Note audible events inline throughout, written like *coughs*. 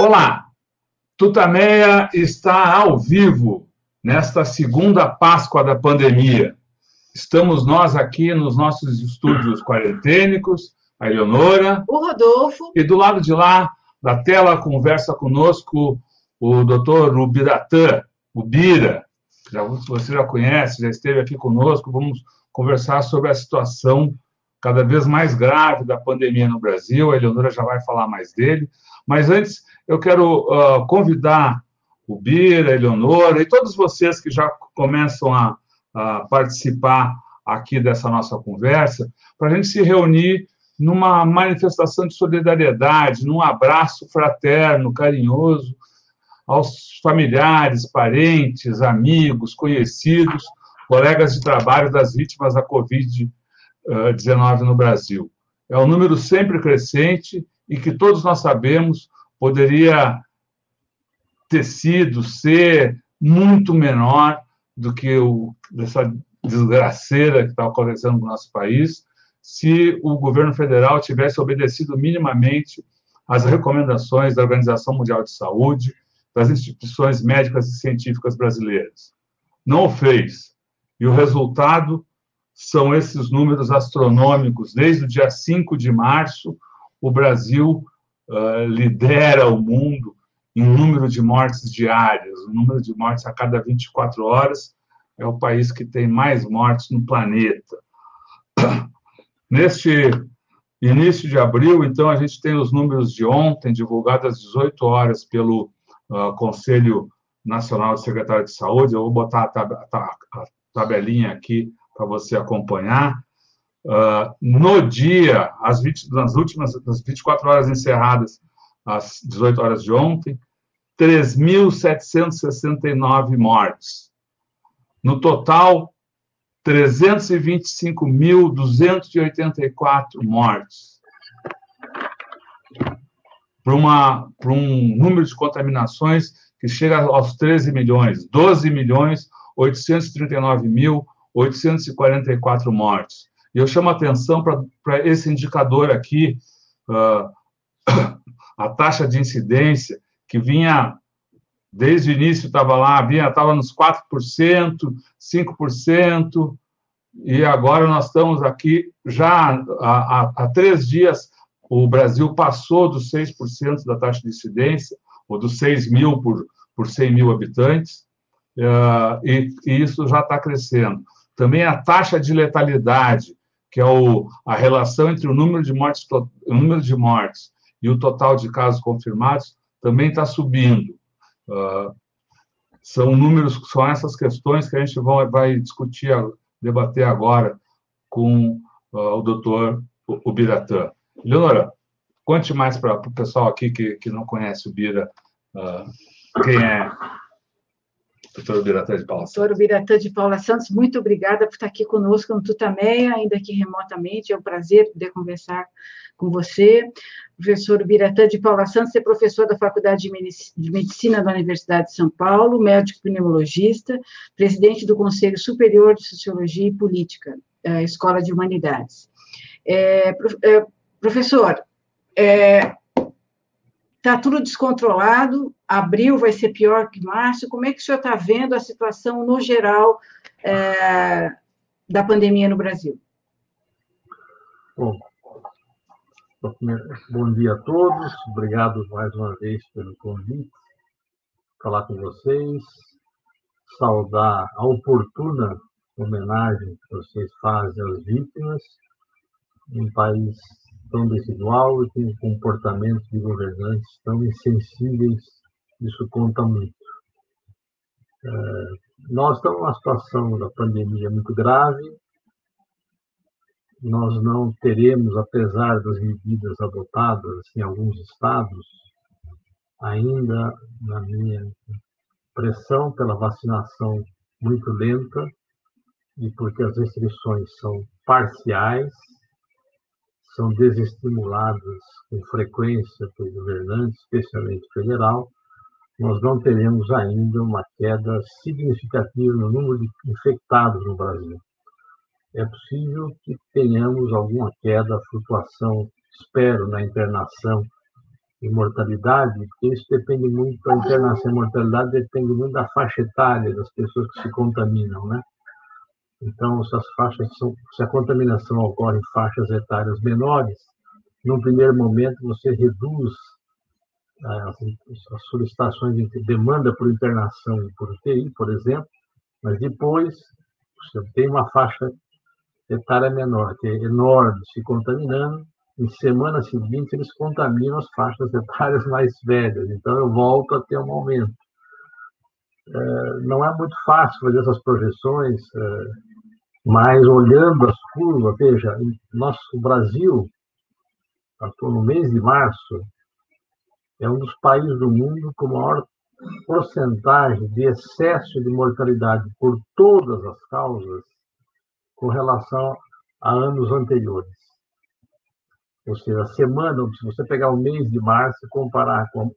Olá, Tutameia está ao vivo nesta segunda Páscoa da pandemia. Estamos nós aqui nos nossos estúdios quarentênicos, a Eleonora. O Rodolfo. E do lado de lá, da tela, conversa conosco o doutor Ubiratã, Ubira. Já, você já conhece, já esteve aqui conosco. Vamos conversar sobre a situação cada vez mais grave da pandemia no Brasil. A Eleonora já vai falar mais dele. Mas antes, eu quero uh, convidar o Bira, a Eleonora e todos vocês que já começam a, a participar aqui dessa nossa conversa, para a gente se reunir numa manifestação de solidariedade, num abraço fraterno, carinhoso, aos familiares, parentes, amigos, conhecidos, colegas de trabalho das vítimas da Covid-19 no Brasil. É um número sempre crescente e que todos nós sabemos poderia ter sido, ser muito menor do que o, essa desgraceira que está acontecendo no nosso país, se o governo federal tivesse obedecido minimamente às recomendações da Organização Mundial de Saúde, das instituições médicas e científicas brasileiras. Não o fez. E o resultado são esses números astronômicos. Desde o dia 5 de março, o Brasil uh, lidera o mundo em número de mortes diárias, o número de mortes a cada 24 horas, é o país que tem mais mortes no planeta. *coughs* Neste início de abril, então, a gente tem os números de ontem, divulgados às 18 horas pelo uh, Conselho Nacional de Secretário de Saúde. Eu vou botar a, tab a tabelinha aqui para você acompanhar. Uh, no dia, as 20, nas últimas nas 24 horas encerradas, às 18 horas de ontem, 3.769 mortes. No total, 325.284 mortes. Para, uma, para um número de contaminações que chega aos 13 milhões, 12 milhões 839.844 mortes. E eu chamo a atenção para esse indicador aqui, uh, *coughs* a taxa de incidência, que vinha, desde o início estava lá, vinha, estava nos 4%, 5%, e agora nós estamos aqui, já há, há, há três dias, o Brasil passou dos 6% da taxa de incidência, ou dos 6 mil por, por 100 mil habitantes, uh, e, e, isso já está crescendo. Também a taxa de letalidade, que é o, a relação entre o número de mortes, o número de mortes e o total de casos confirmados, também está subindo. Uh, são números, são essas questões que a gente vai, vai discutir, debater agora com uh, o doutor Ubiratã. Leonora, conte mais para o pessoal aqui que, que não conhece o Bira, uh, quem é doutor Biratã de Paula Santos. Doutor Biratã de Paula Santos, muito obrigada por estar aqui conosco no Tutameia, ainda que remotamente, é um prazer poder conversar com você. Professor Biratã de Paula Santos é professor da Faculdade de Medicina da Universidade de São Paulo, médico pneumologista, presidente do Conselho Superior de Sociologia e Política, da Escola de Humanidades. É, é, professor, é, Está tudo descontrolado, abril vai ser pior que março. Como é que o senhor está vendo a situação no geral é, da pandemia no Brasil? Bom, bom dia a todos. Obrigado mais uma vez pelo convite. Falar com vocês, saudar a oportuna homenagem que vocês fazem às vítimas, um país tão desigual e com comportamentos de governantes tão insensíveis, isso conta muito. É, nós estamos numa situação da pandemia muito grave, nós não teremos, apesar das medidas adotadas em alguns estados, ainda, na minha pressão pela vacinação muito lenta e porque as restrições são parciais, são desestimuladas com frequência por governantes, especialmente federal, nós não teremos ainda uma queda significativa no número de infectados no Brasil. É possível que tenhamos alguma queda, flutuação, espero, na internação e mortalidade, porque isso depende muito, a internação e mortalidade depende muito da faixa etária das pessoas que se contaminam, né? Então, se, as faixas são, se a contaminação ocorre em faixas etárias menores, no primeiro momento você reduz as, as solicitações de demanda por internação por UTI, por exemplo, mas depois você tem uma faixa etária menor, que é enorme, se contaminando, em semana seguinte eles contaminam as faixas etárias *laughs* mais velhas, então eu volto a ter um aumento. É, não é muito fácil fazer essas projeções, é, mas olhando as curvas, veja, nosso Brasil, no mês de março, é um dos países do mundo com maior porcentagem de excesso de mortalidade por todas as causas com relação a anos anteriores. Ou seja, a semana, se você pegar o mês de março e comparar com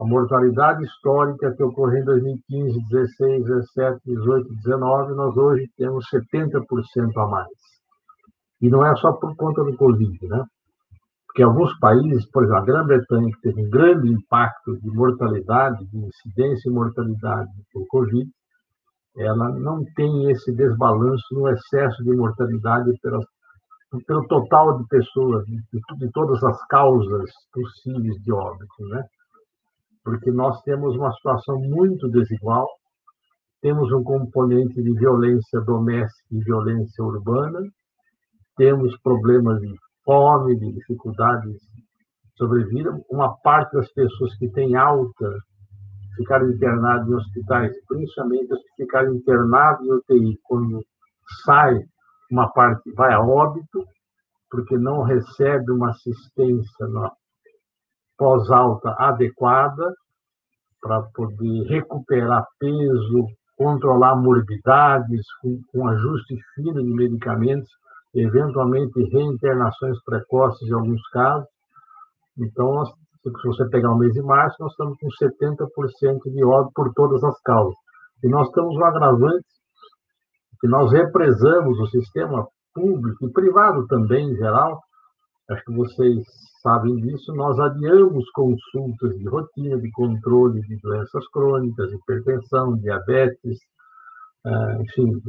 a mortalidade histórica que ocorreu em 2015, 16, 17, 18, 19, nós hoje temos 70% a mais. E não é só por conta do Covid, né? Porque alguns países, por exemplo, a Grã-Bretanha, que teve um grande impacto de mortalidade, de incidência e mortalidade por Covid, ela não tem esse desbalanço no excesso de mortalidade pelo total de pessoas, de, de, todas as causas possíveis de óbito, né? Porque nós temos uma situação muito desigual, temos um componente de violência doméstica e violência urbana, temos problemas de fome, de dificuldades de sobrevida. Uma parte das pessoas que têm alta ficaram internadas em hospitais, principalmente as que ficaram internadas em UTI, quando sai uma parte vai a óbito, porque não recebe uma assistência pós-alta adequada para poder recuperar peso, controlar morbidades, com, com ajuste fino de medicamentos, eventualmente reinternações precoces em alguns casos. Então, nós, se você pegar o mês de março, nós estamos com 70% de óbito por todas as causas. E nós temos um agravante que nós represamos o sistema público e privado também, em geral, acho que vocês sabem disso, nós adiamos consultas de rotina, de controle de doenças crônicas, hipertensão, diabetes, eh, enfim,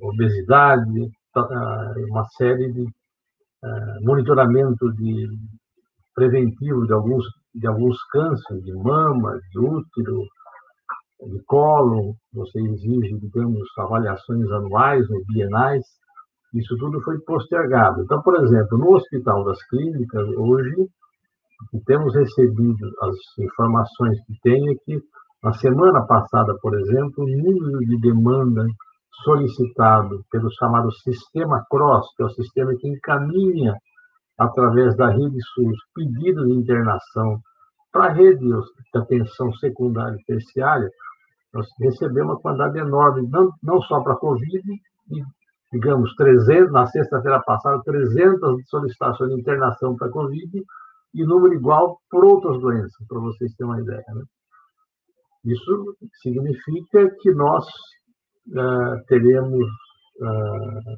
obesidade, eh, uma série de eh, monitoramento de preventivo de alguns de alguns cânceres de mama, de útero, de colo, você exige, digamos, avaliações anuais ou bienais, isso tudo foi postergado. Então, por exemplo, no Hospital das Clínicas, hoje, temos recebido as informações que tem é que, na semana passada, por exemplo, o número de demanda solicitado pelo chamado Sistema CROSS, que é o sistema que encaminha, através da rede SUS, pedidos de internação para a rede de atenção secundária e terciária, nós recebemos uma quantidade enorme, não, não só para a Covid, e, digamos, 300, na sexta-feira passada, 300 solicitações de internação para a Covid, e número igual por outras doenças, para vocês terem uma ideia. Né? Isso significa que nós uh, teremos uh,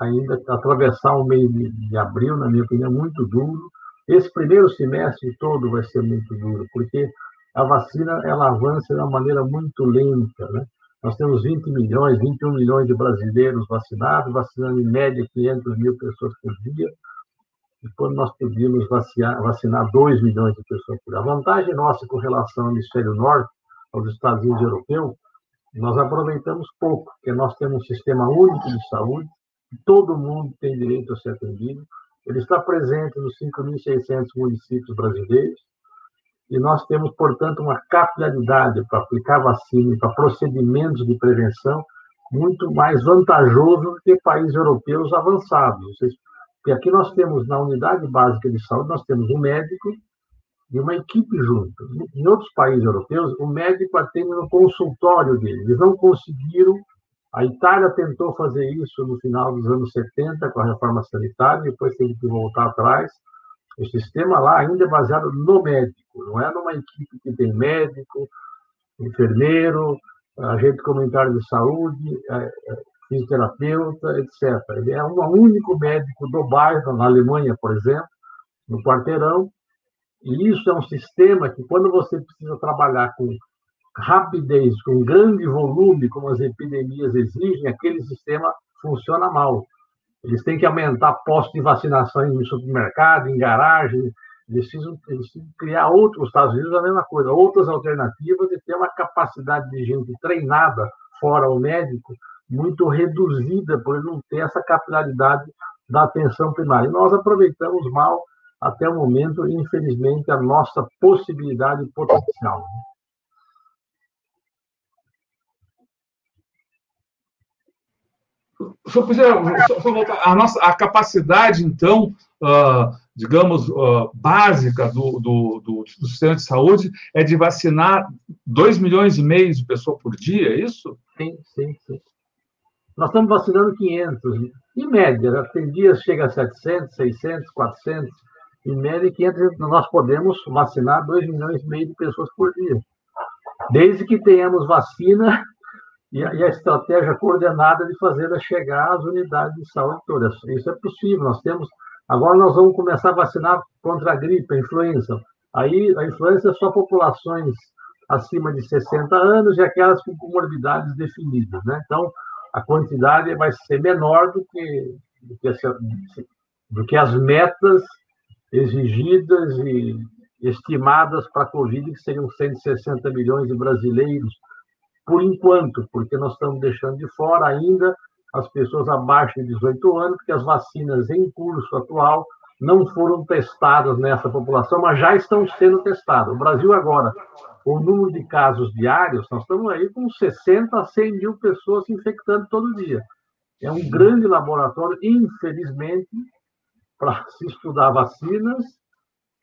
ainda atravessar o mês de, de abril, na minha opinião, muito duro. Esse primeiro semestre todo vai ser muito duro, porque a vacina ela avança de uma maneira muito lenta, né? Nós temos 20 milhões, 21 milhões de brasileiros vacinados, vacinando em média 500 mil pessoas por dia, e quando nós podíamos vacinar, vacinar 2 milhões de pessoas por dia. A vantagem nossa com relação ao hemisfério norte, aos Estados Unidos europeus, nós aproveitamos pouco, porque nós temos um sistema único de saúde, todo mundo tem direito a ser atendido, ele está presente nos 5.600 municípios brasileiros, e nós temos, portanto, uma capilaridade para aplicar vacina para procedimentos de prevenção muito mais vantajoso do que países europeus avançados. Porque aqui nós temos, na unidade básica de saúde, nós temos um médico e uma equipe junto. Em outros países europeus, o médico atende no consultório dele. Eles não conseguiram. A Itália tentou fazer isso no final dos anos 70 com a reforma sanitária, depois teve que voltar atrás. O sistema lá ainda é baseado no médico, não é numa equipe que tem médico, enfermeiro, agente comunitário de saúde, é, é, fisioterapeuta, etc. Ele é um único médico do bairro, na Alemanha, por exemplo, no quarteirão, E isso é um sistema que, quando você precisa trabalhar com rapidez, com grande volume, como as epidemias exigem, aquele sistema funciona mal. Eles têm que aumentar postos de vacinação em supermercado, em garagem, eles precisam, eles precisam criar outros, os Estados Unidos a mesma coisa, outras alternativas e ter uma capacidade de gente treinada, fora o médico, muito reduzida, por não ter essa capilaridade da atenção primária. E nós aproveitamos mal, até o momento, infelizmente, a nossa possibilidade potencial. Se eu puder, a nossa a capacidade, então, uh, digamos, uh, básica do, do, do, do, sistema de saúde é de vacinar 2 milhões e meio de pessoas por dia, é isso? Sim, sim, sim. Nós estamos vacinando 500, em média, né? tem dias chega a 700, 600, 400, em média 500, nós podemos vacinar 2 milhões e meio de pessoas por dia. Desde que tenhamos vacina e a, e a estratégia coordenada de fazê-la chegar às unidades de saúde todas. Isso é possível, nós temos... Agora nós vamos começar a vacinar contra a gripe, a influenza. Aí a influenza é só populações acima de 60 anos e aquelas com comorbidades definidas, né? Então, a quantidade vai ser menor do que, do que, do que as metas exigidas e estimadas para a Covid, que seriam 160 milhões de brasileiros, por enquanto, porque nós estamos deixando de fora ainda as pessoas abaixo de 18 anos, porque as vacinas em curso atual não foram testadas nessa população, mas já estão sendo testadas. O Brasil agora o número de casos diários, nós estamos aí com 60 a 100 mil pessoas se infectando todo dia. É um grande laboratório, infelizmente, para se estudar vacinas,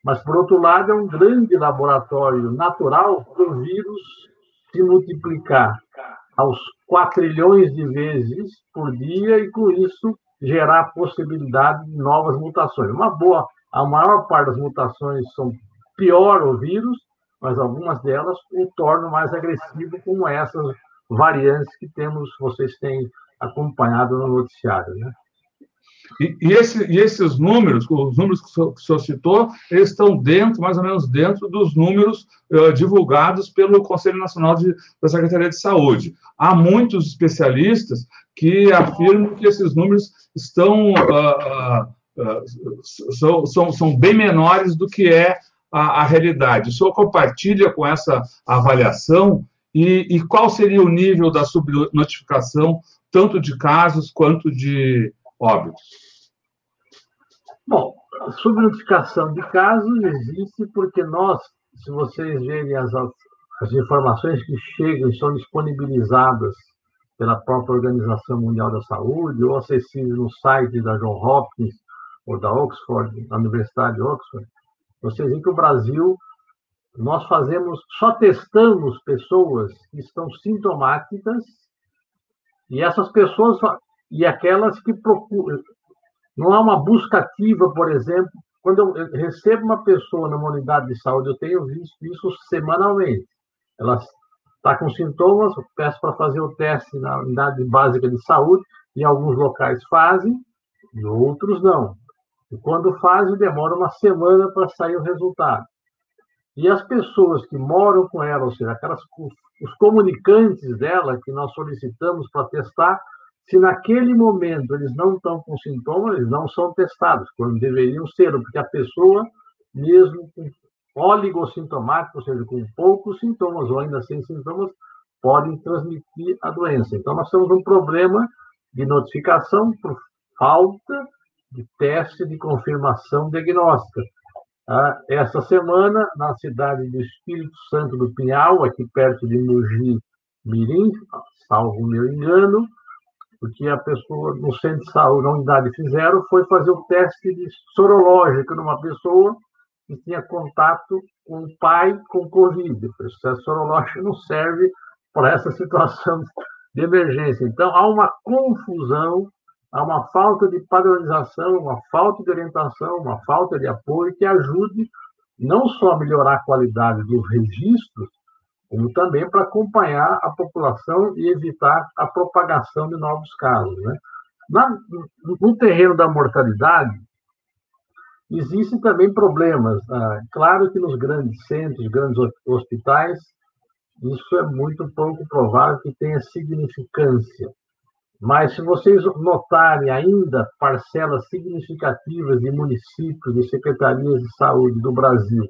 mas, por outro lado, é um grande laboratório natural para o vírus se multiplicar aos 4 trilhões de vezes por dia e, com isso, gerar a possibilidade de novas mutações. Uma boa, a maior parte das mutações são pior o vírus, mas algumas delas o tornam mais agressivo, como essas variantes que temos, vocês têm acompanhado no noticiário, né? E, e, esse, e, esses números, os números que o senhor citou, eles estão dentro, mais ou menos dentro dos números uh, divulgados pelo Conselho Nacional de, da Secretaria de Saúde. Há muitos especialistas que afirmam que esses números estão uh, uh, são, são, são bem menores do que é a, a realidade. O senhor compartilha com essa avaliação e, e qual seria o nível da subnotificação, tanto de casos quanto de óbitos? Bom, a subnotificação de casos existe porque nós, se vocês verem as, as informações que chegam e são disponibilizadas pela própria Organização Mundial da Saúde ou acessíveis no site da John Hopkins ou da Oxford, da Universidade de Oxford, vocês veem que o Brasil, nós fazemos, só testamos pessoas que estão sintomáticas e essas pessoas, e aquelas que procuram. Não há uma busca ativa, por exemplo. Quando eu recebo uma pessoa numa unidade de saúde, eu tenho visto isso semanalmente. Ela está com sintomas, peço para fazer o teste na unidade básica de saúde, em alguns locais fazem, e outros não. E quando fazem, demora uma semana para sair o resultado. E as pessoas que moram com ela, ou seja, aquelas, os comunicantes dela que nós solicitamos para testar, se naquele momento eles não estão com sintomas, eles não são testados, quando deveriam ser, porque a pessoa, mesmo com oligossintomática, ou seja, com poucos sintomas ou ainda sem sintomas, podem transmitir a doença. Então, nós temos um problema de notificação por falta de teste de confirmação diagnóstica. Ah, essa semana, na cidade do Espírito Santo do Pinhal, aqui perto de Mogi Mirim, salvo meu engano, o que a pessoa no centro de saúde, na unidade, fizeram foi fazer o teste de sorológico numa pessoa que tinha contato com o pai com Covid. O processo sorológico não serve para essa *laughs* situação de emergência. Então, há uma confusão há uma falta de padronização, uma falta de orientação, uma falta de apoio que ajude não só a melhorar a qualidade dos registros, como também para acompanhar a população e evitar a propagação de novos casos. Né? Na, no terreno da mortalidade, Existem também problemas. Ah, claro que nos grandes centros, grandes hospitais, isso é muito pouco provável que tenha significância. Mas se vocês notarem ainda parcelas significativas de municípios e secretarias de saúde do Brasil,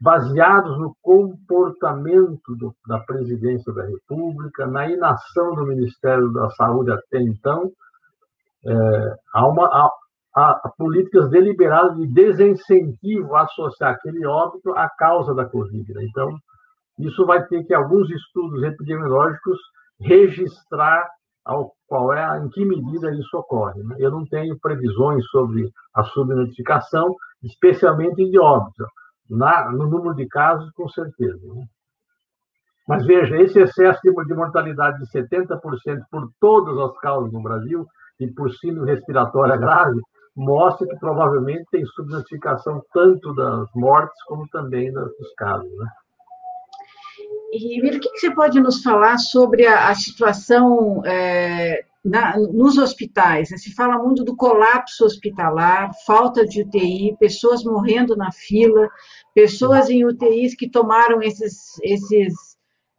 baseados no comportamento do, da presidência da República, na inação do Ministério da Saúde até então, é, há, uma, há, há, políticas deliberadas de desincentivo a associar aquele óbito à causa da Covid. Né? Então, isso vai ter que alguns estudos epidemiológicos registrar ao, qual é, em que medida isso ocorre. Né? Eu não tenho previsões sobre a subnotificação, especialmente de óbito. Na, no número de casos, com certeza. Né? Mas veja, esse excesso de, de mortalidade de 70% por todas as causas no Brasil e por síndrome respiratória grave mostra que provavelmente tem subnotificação tanto das mortes como também dos casos. Né? E o que, que, você pode nos falar sobre a, a situação é, na, nos hospitais? Né? Se fala muito do colapso hospitalar, falta de UTI, pessoas morrendo na fila, pessoas em UTIs que tomaram esses, esses,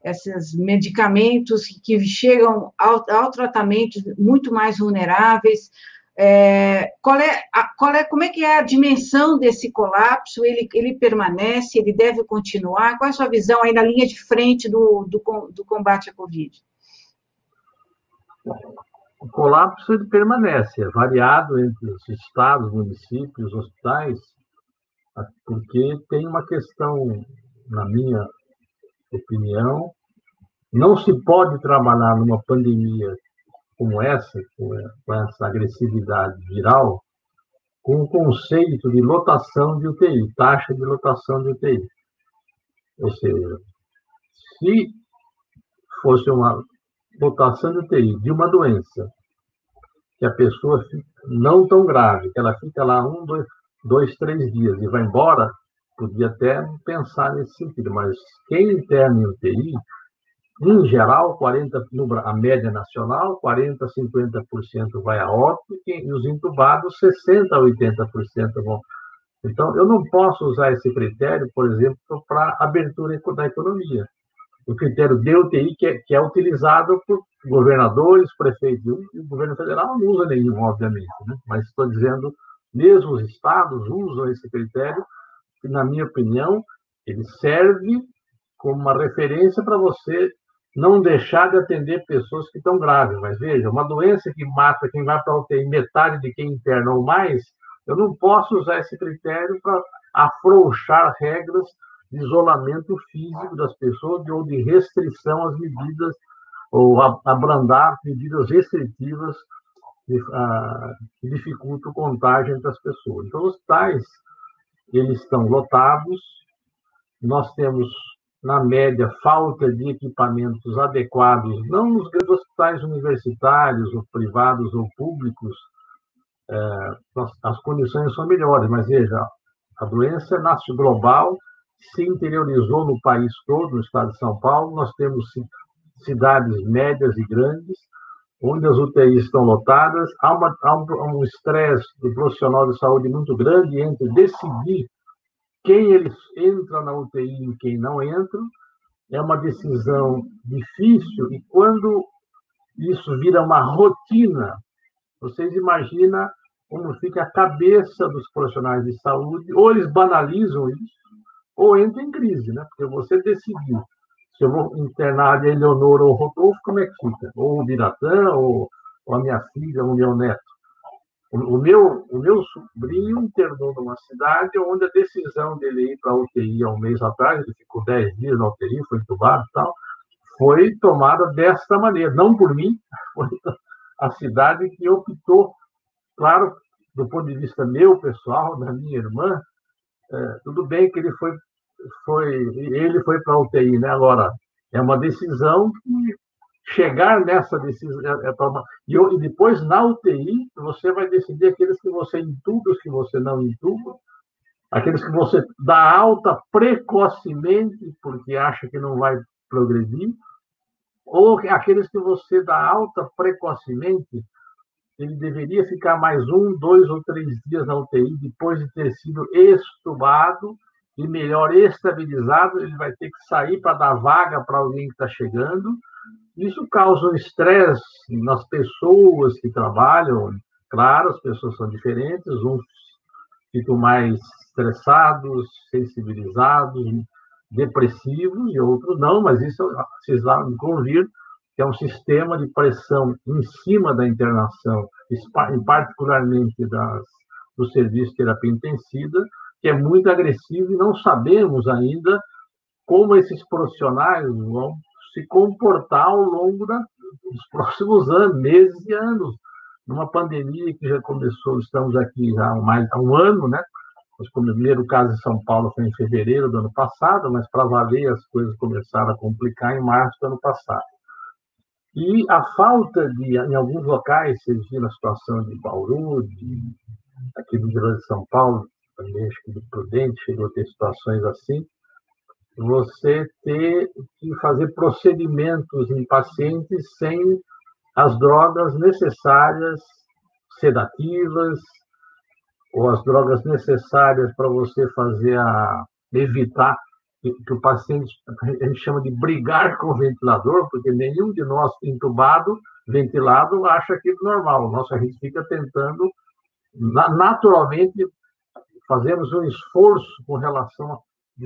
esses medicamentos que chegam ao, ao tratamento muito mais vulneráveis. É, qual é, a, qual é, como é que é a dimensão desse colapso? Ele, ele permanece? Ele deve continuar? Qual é a sua visão aí na linha de frente do, do, do combate à Covid? O colapso ele permanece, é variado entre os estados, municípios, hospitais, porque tem uma questão, na minha opinião, não se pode trabalhar numa pandemia como essa, com essa agressividade viral, com o conceito de lotação de UTI, taxa de lotação de UTI. Ou seja, se fosse uma lotação de UTI de uma doença que a pessoa fica não tão grave, que ela fica lá um, dois, dois, três dias e vai embora, podia até pensar nesse sentido, mas quem interna em UTI em geral, 40, a média nacional, 40%, 50% vai a óbito, e os entubados, 60% a 80% vão. Então, eu não posso usar esse critério, por exemplo, para abertura da economia. O critério de UTI, que é, que é utilizado por governadores, prefeitos, e o governo federal não usa nenhum, obviamente, né? mas estou dizendo, mesmo os estados usam esse critério, que, na minha opinião, ele serve como uma referência para você não deixar de atender pessoas que estão graves. Mas veja, uma doença que mata quem vai para a UTI, metade de quem interna ou mais, eu não posso usar esse critério para afrouxar regras de isolamento físico das pessoas ou de restrição às medidas, ou abrandar medidas restritivas ah, que dificultam o contágio entre as pessoas. Então, os tais, eles estão lotados, nós temos na média, falta de equipamentos adequados, não nos grandes hospitais universitários, ou privados ou públicos, é, as condições são melhores, mas veja, a doença nasce global, se interiorizou no país todo, no estado de São Paulo, nós temos cidades médias e grandes, onde as UTIs estão lotadas, há, uma, há um estresse do profissional de saúde muito grande entre decidir quem eles entra na UTI e quem não entra. É uma decisão difícil e quando isso vira uma rotina, vocês imaginam como fica a cabeça dos profissionais de saúde, ou eles banalizam isso, ou entram em crise, né? Porque você decidiu se eu vou internar a Eleonora ou o Rodolfo, como é que fica? Ou o Biratã, ou, ou a minha filha, ou o meu neto. O meu, o meu sobrinho internou numa cidade onde a decisão dele ir para a UTI há um mês atrás, ele ficou 10 dias na UTI, foi entubado e tal, foi tomada desta maneira. Não por mim, *laughs* foi a cidade que optou, claro, do ponto de vista meu, pessoal, da minha irmã, é, tudo bem que ele foi, foi ele foi para a UTI, né? Agora, é uma decisão que chegar nessa decisão. É, é e, e, depois, na UTI, você vai decidir aqueles que você entuba, os que você não entuba, aqueles que você dá alta precocemente, porque acha que não vai progredir, ou aqueles que você dá alta precocemente ele deveria ficar mais um, dois ou três dias na UTI depois de ter sido estubado e melhor estabilizado, ele vai ter que sair para dar vaga para alguém que está chegando. Isso causa um estresse nas pessoas que trabalham. Claro, as pessoas são diferentes, uns ficam mais estressados, sensibilizados, depressivos, e outros não, mas isso vocês vão convir que é um sistema de pressão em cima da internação, particularmente das, do serviço de terapia intensiva, que é muito agressivo e não sabemos ainda como esses profissionais vão se comportar ao longo da, dos próximos anos, meses e anos. Numa pandemia que já começou, estamos aqui já há mais há um ano, né? O primeiro caso em São Paulo foi em fevereiro do ano passado, mas para valer as coisas começaram a complicar em março do ano passado. E a falta de, em alguns locais, vocês viram a situação de Bauru, de, aqui no Rio de São Paulo, também acho que do Prudente chegou a ter situações assim, você ter que fazer procedimentos em pacientes sem as drogas necessárias, sedativas, ou as drogas necessárias para você fazer a evitar que, o paciente a gente chama de brigar com o ventilador, porque nenhum de nós entubado, ventilado, acha aquilo normal. Nossa, a gente fica tentando naturalmente fazemos um esforço com relação a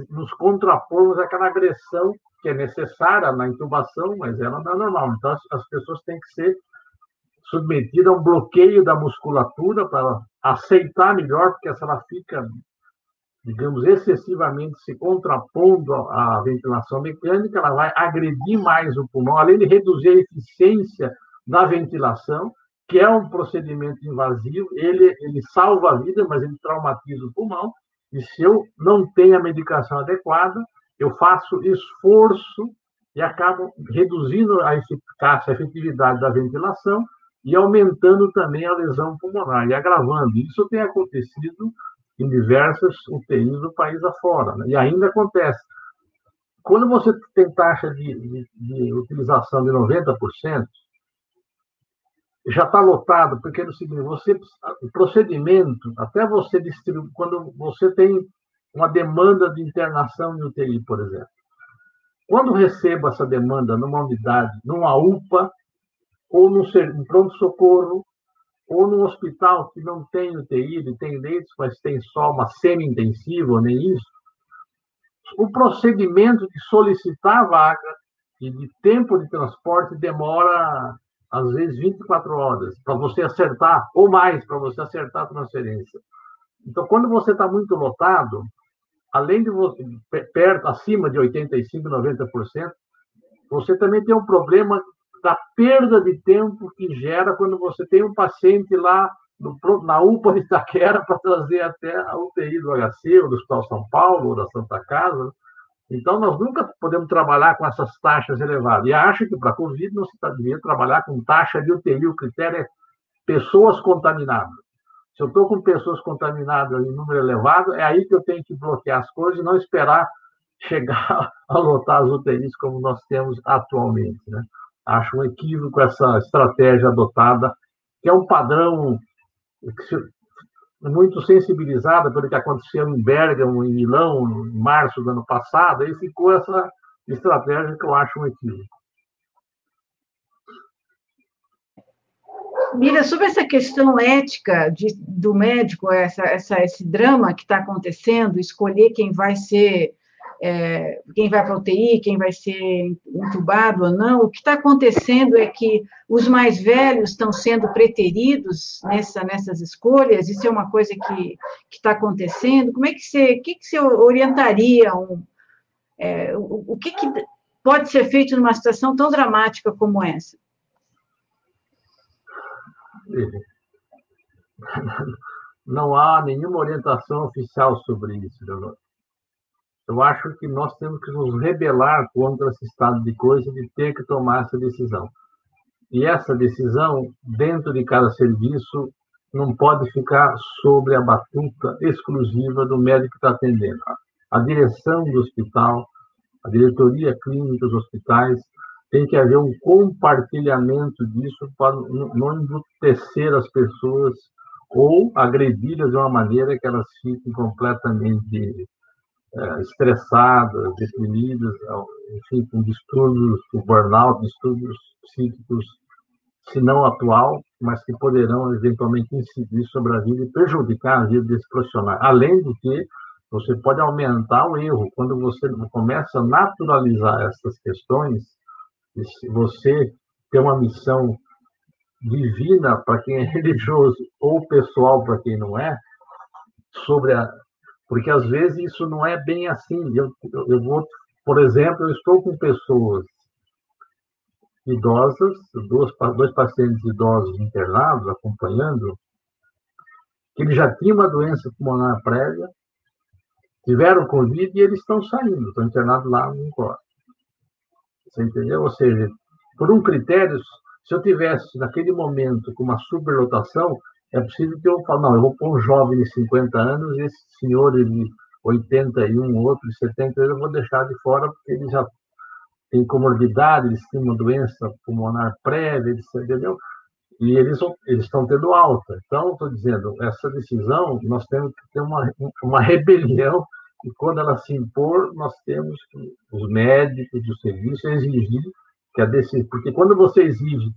nos contrapormos àquela agressão que é necessária na intubação, mas ela não é normal. Então, as pessoas têm que ser submetidas a um bloqueio da musculatura para aceitar melhor, porque se ela fica, digamos, excessivamente se contrapondo à ventilação mecânica, ela vai agredir mais o pulmão, além de reduzir a eficiência da ventilação, que é um procedimento invasivo, ele, ele salva a vida, mas ele traumatiza o pulmão, e se eu não tenho a medicação adequada, eu faço esforço e acabo reduzindo a eficácia, a efetividade da ventilação e aumentando também a lesão pulmonar e agravando. Isso tem acontecido em diversas UTIs do país afora, né? e ainda acontece. Quando você tem taxa de, de, de utilização de 90%, já está lotado, porque é o seguinte, você, o procedimento, até você distribuir, quando você tem uma demanda de internação em UTI, por exemplo, quando recebo essa demanda numa unidade, numa UPA, ou num pronto-socorro, ou num hospital que não tem UTI, ele tem leitos, mas tem só uma semi-intensiva, nem isso, o procedimento de solicitar vaga e de tempo de transporte demora às vezes 24 horas, para você acertar, ou mais, para você acertar a transferência. Então, quando você está muito lotado, além de você, perto, acima de 85%, 90%, você também tem um problema da perda de tempo que gera quando você tem um paciente lá no, na UPA de Itaquera *laughs* para trazer até a UTI do HC, ou do Hospital São Paulo, ou da Santa Casa, então, nós nunca podemos trabalhar com essas taxas elevadas. E acho que para a Covid não se devia trabalhar com taxa de UTI. O critério é pessoas contaminadas. Se eu estou com pessoas contaminadas em número elevado, é aí que eu tenho que bloquear as coisas e não esperar *laughs* chegar a lotar as UTIs como nós temos atualmente. Né? Acho um equívoco essa estratégia adotada, que é um padrão muito sensibilizada pelo que aconteceu em Bergamo, em Milão, em março do ano passado, aí ficou essa estratégia que eu acho um equívoco. Mira, sobre essa questão ética de, do médico, essa, essa, esse drama que está acontecendo, escolher quem vai ser é, quem vai para UTI, quem vai ser entubado ou não. O que está acontecendo é que os mais velhos estão sendo preteridos nessa, nessas escolhas, isso é uma coisa que está acontecendo. Como é que você, que, que você orientaria? Um, é, o, o que, que pode ser feito numa situação tão dramática como essa? Não há nenhuma orientação oficial sobre isso, Leonor. Eu acho que nós temos que nos rebelar contra esse estado de coisa de ter que tomar essa decisão. E essa decisão, dentro de cada serviço, não pode ficar sobre a batuta exclusiva do médico que está atendendo. A direção do hospital, a diretoria clínica dos hospitais tem que haver um compartilhamento disso para não embutecer as pessoas ou agredi-las de uma maneira que elas fiquem completamente é, estressadas, deprimidas, enfim, com distúrbios, com burnout, distúrbios psíquicos, se não atual, mas que poderão eventualmente incidir sobre a vida e prejudicar a vida desse profissional. Além do que, você pode aumentar o erro. Quando você começa a naturalizar essas questões, você tem uma missão divina para quem é *laughs* religioso ou pessoal para quem não é, sobre a porque às vezes isso não é bem assim. Eu, eu vou, por exemplo, eu estou com pessoas idosas, dois, dois pacientes idosos internados, acompanhando, que eles já tinham uma doença pulmonar prévia, tiveram Covid e eles estão saindo, estão internados lá no corpo. Você entendeu? Ou seja, por um critério, se eu tivesse naquele momento com uma superlotação, é possível que eu fale, não, eu vou pôr um jovem de 50 anos, esse senhor de 81, outro de 70, eu vou deixar de fora porque ele já tem comorbidade, eles têm uma doença pulmonar prévia, entendeu? E eles, eles estão tendo alta. Então, estou dizendo, essa decisão, nós temos que ter uma, uma rebelião, e quando ela se impor, nós temos que, os médicos do serviço, exigir que a decisão. Porque quando você exige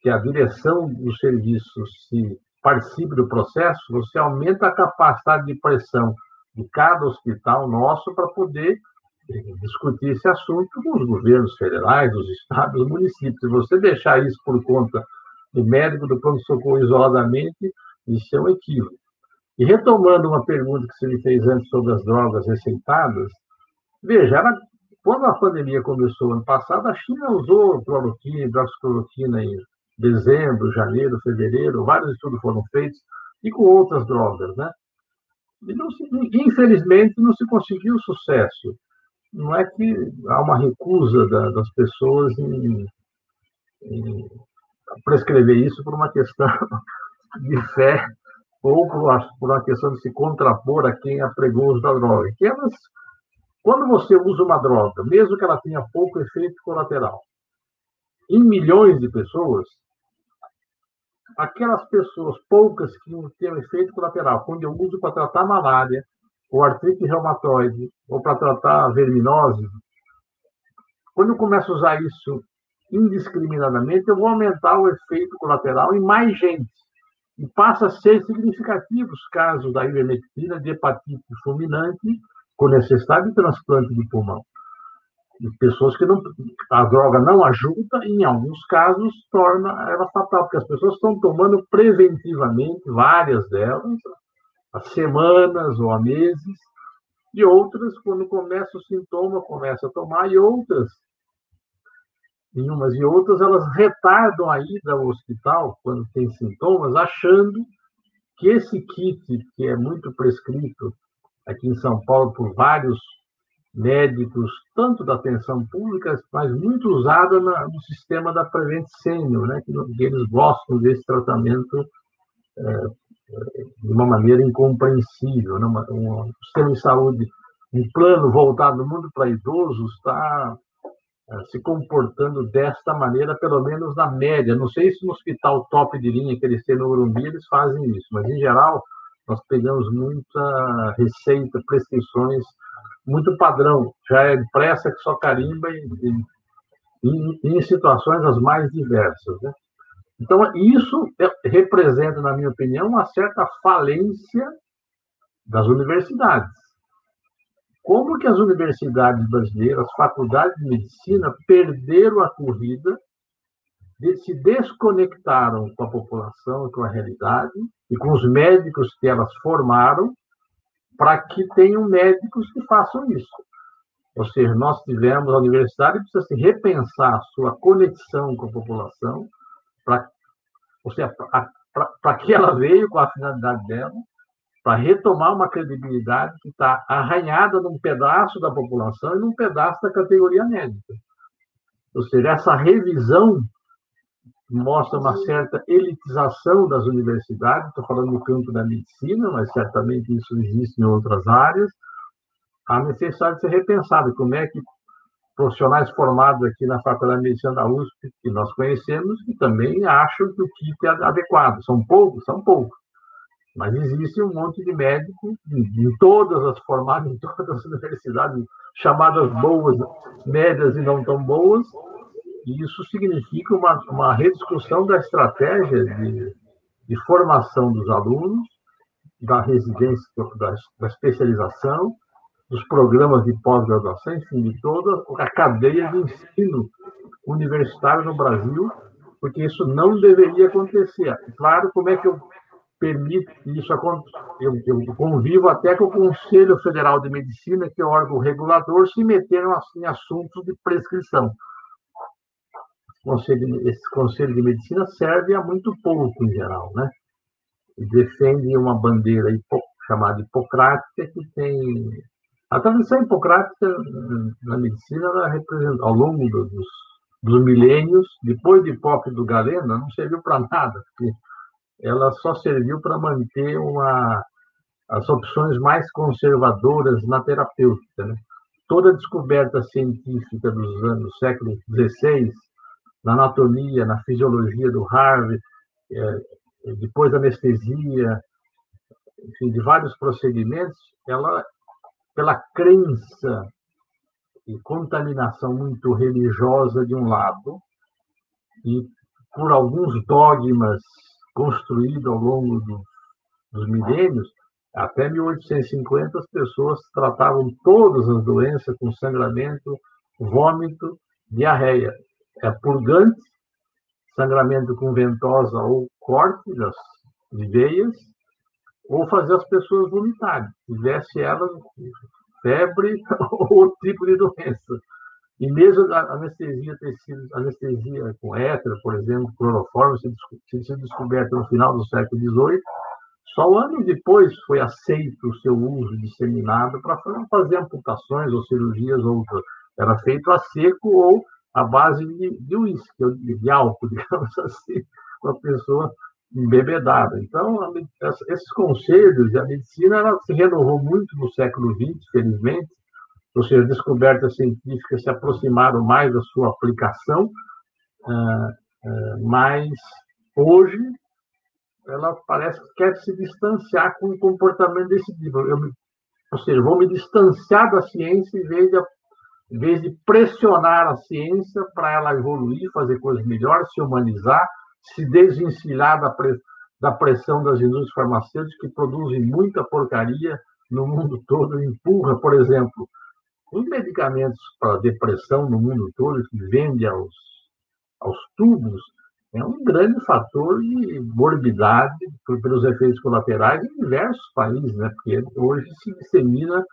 que a direção do serviço se participe do processo, você aumenta a capacidade de pressão de cada hospital nosso para poder discutir esse assunto com os governos federais, os estados, os municípios. Se você deixar isso por conta do médico do pronto-socorro isoladamente, isso é um equívoco. E retomando uma pergunta que você me fez antes sobre as drogas receitadas, veja, quando a pandemia começou ano passado, a China usou cloroquina, hidroxicloroquina em dezembro, janeiro, fevereiro, vários estudos foram feitos, e com outras drogas, né? E não se, infelizmente, não se conseguiu sucesso não é que há uma recusa da, das pessoas em, em, prescrever isso por uma questão *laughs* de fé ou por uma, questão de se contrapor a quem apregou uso da droga. Que elas, quando você usa uma droga, mesmo que ela tenha pouco efeito colateral, em milhões de pessoas, aquelas pessoas, poucas que não têm efeito colateral, quando eu uso para tratar malária, ou artrite reumatoide, ou para tratar verminose, quando eu começo a usar isso indiscriminadamente, eu vou aumentar o efeito colateral em mais gente. E passa a ser significativo os casos da ivermectina de hepatite fulminante com necessidade de transplante de pulmão. Pessoas que não, a droga não ajuda, e em alguns casos torna ela fatal, porque as pessoas estão tomando preventivamente, várias delas, há semanas ou há meses, e outras, quando começa o sintoma, começa a tomar, e outras, em umas e outras, elas retardam a ida ao hospital quando tem sintomas, achando que esse kit, que é muito prescrito aqui em São Paulo por vários médicos, tanto da atenção pública, mas muito usado no sistema da Prevent Senior, né, que, eles gostam desse tratamento é, de uma maneira incompreensível. Né? Um, sistema de saúde, um plano voltado mundo para idosos está é, se comportando desta maneira, pelo menos na média. Não sei se no hospital top de linha que eles têm no Urumbi eles fazem isso, mas em geral nós pegamos muita receita, prescrições, muito padrão, já é depressa que só carimba em, em, em situações as mais diversas. Né? Então, isso representa, na minha opinião, uma certa falência das universidades. Como que as universidades brasileiras, as faculdades de medicina, perderam a corrida, se desconectaram com a população, com a realidade e com os médicos que elas formaram, para que tenham médicos que façam isso. Ou seja, nós tivemos, a universidade precisa se repensar a sua conexão com a população, ou seja, para que ela veio com a finalidade dela, para retomar uma credibilidade que está arranhada num pedaço da população e num pedaço da categoria médica. Ou seja, essa revisão mostra uma certa elitização das universidades, estou falando no campo da medicina, mas certamente isso existe em outras áreas, a necessidade de ser repensada, como é que profissionais formados aqui na Faculdade de Medicina da USP, que nós conhecemos, que também acham que o kit é adequado. São poucos, são poucos. Mas existe um monte de médicos em todas as formadas, em todas as *laughs* universidades, chamadas boas, médias e não tão boas, e isso significa uma, uma rediscussão da estratégia de, de formação dos alunos, da residência, da, da especialização, dos programas de pós-graduação, enfim, de toda a cadeia de ensino universitário no Brasil, porque isso não deveria acontecer. Claro, como é que eu permito que isso aconteça? Eu, eu convivo até com o Conselho Federal de Medicina, que é o órgão regulador, se meter em assuntos de prescrição. Esse Conselho de Medicina serve a muito pouco, em geral, né? Defende uma bandeira chamada hipocrática, que tem a tradição hipocrática na medicina, ela representa, ao longo dos, dos milênios, depois de Hipócrates do Galena, não serviu para nada, porque ela só serviu para manter uma, as opções mais conservadoras na terapêutica. Né? Toda a descoberta científica dos anos século XVI, na anatomia, na fisiologia do Harvey, é, depois da anestesia, enfim, de vários procedimentos, ela pela crença e contaminação muito religiosa de um lado e por alguns dogmas construídos ao longo do, dos milênios, até 1850 as pessoas tratavam todas as doenças com sangramento, vômito, diarreia. É purgante, sangramento com ventosa ou corte das veias, ou fazer as pessoas vomitarem, tivesse elas febre *laughs* ou tipo de doença. E mesmo a anestesia ter sido, anestesia com éter, por exemplo, cloroformo, se, se descoberta no final do século XVIII, só anos depois foi aceito o seu uso disseminado para fazer amputações ou cirurgias outras. Era feito a seco ou à base de uísque, de, de álcool, *laughs* digamos assim, para a pessoa embebedada. Então, esses conselhos, a medicina ela se renovou muito no século XX, felizmente, ou seja, descobertas científicas se aproximaram mais da sua aplicação, ah, ah, mas hoje ela parece que quer se distanciar com o comportamento desse tipo. Eu, ou seja, vou me distanciar da ciência em vez de, em vez de pressionar a ciência para ela evoluir, fazer coisas melhores, se humanizar, se desvencilhar da, da pressão das indústrias farmacêuticas que produzem muita porcaria no mundo todo, empurra, por exemplo, os medicamentos para depressão no mundo todo, que vende aos, aos tubos, é um grande fator de morbidade pelos efeitos colaterais em diversos países, né? porque hoje se dissemina.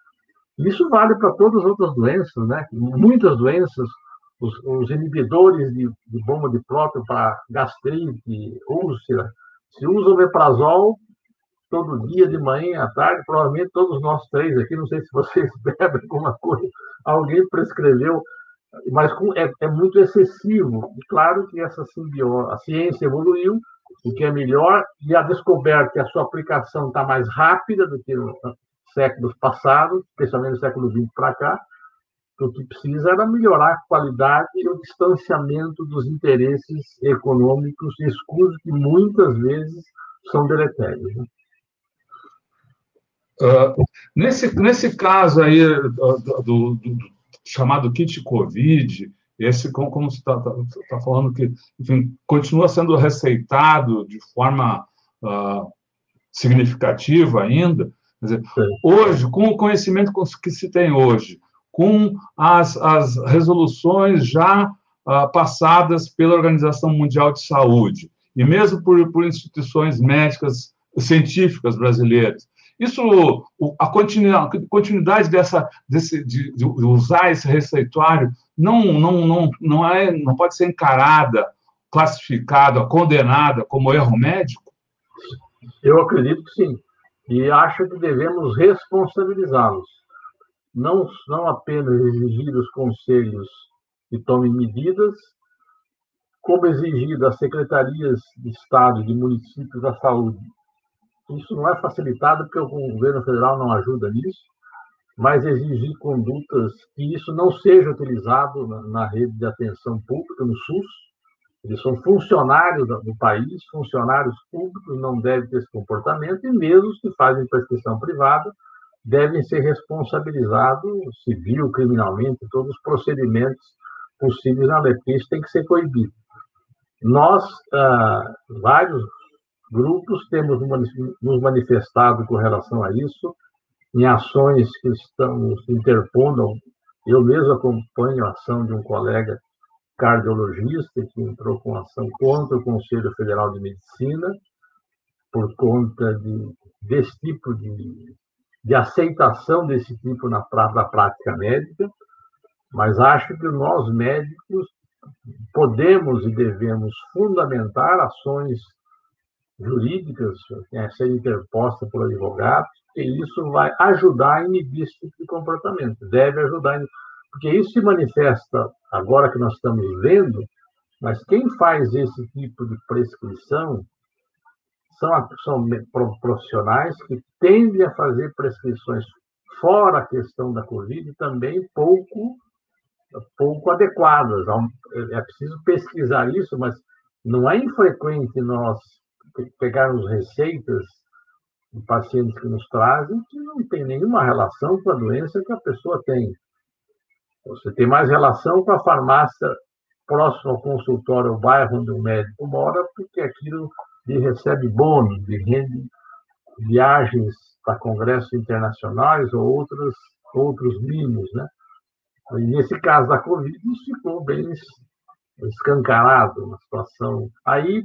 Isso vale para todas as outras doenças, né? Muitas doenças os, os inibidores de, de, bomba de próton para gastrite, úlcera, se usa o meprazol todo dia, de manhã à tarde, provavelmente todos nós três aqui, não sei se vocês *laughs* bebem alguma coisa, alguém prescreveu, mas é, é muito excessivo. E claro que essa simbiose, a ciência evoluiu, o que é melhor, e a descoberta que a sua aplicação está mais rápida do que séculos passados, especialmente no século XX para cá, o que precisa era melhorar a qualidade e o distanciamento dos interesses econômicos escusos que muitas vezes são deletérios. Né? Uh, nesse, nesse caso aí do, do, do, chamado kit Covid, esse, como você está tá, tá falando, que enfim, continua sendo receitado de forma uh, significativa ainda, dizer, hoje, com o conhecimento que se tem hoje, com as, as resoluções já ah, passadas pela Organização Mundial de Saúde, e mesmo por, por instituições médicas científicas brasileiras. Isso, a continuidade dessa, desse, de, de usar esse receituário não, não, não, não, é, não pode ser encarada, classificada, condenada como erro médico? Eu acredito que sim. E acho que devemos responsabilizá-los não, não apenas exigir dos conselhos que tomem medidas, como exigir das secretarias de Estado, de municípios da saúde. Isso não é facilitado porque o governo federal não ajuda nisso. mas exigir condutas que isso não seja utilizado na, na rede de atenção pública, no SUS. Eles são funcionários do país, funcionários públicos, não devem ter esse comportamento, e mesmo os que fazem prescrição privada devem ser responsabilizados civil, criminalmente, todos os procedimentos possíveis na lei, isso tem que ser proibido. Nós, ah, vários grupos, temos nos manifestado com relação a isso, em ações que estamos interpondo. Eu mesmo acompanho a ação de um colega cardiologista que entrou com ação contra o Conselho Federal de Medicina por conta de, desse tipo de, de aceitação desse tipo na, na prática médica, mas acho que nós médicos podemos e devemos fundamentar ações jurídicas a serem interpostas por advogados, e isso vai ajudar a inibir esse tipo de comportamento, deve ajudar, porque isso se manifesta agora que nós estamos vendo, mas quem faz esse tipo de prescrição são, são profissionais que tendem a fazer prescrições fora a questão da Covid também pouco pouco adequadas. É preciso pesquisar isso, mas não é infrequente nós pegarmos receitas de pacientes que nos trazem que não tem nenhuma relação com a doença que a pessoa tem. Você tem mais relação com a farmácia próxima ao consultório, ao bairro onde o médico mora, porque aquilo lhe recebe bônus, lhe rende viagens para congressos internacionais ou outros, outros mimos, né? E nesse caso da Covid, isso ficou bem escancarado, uma situação. Aí,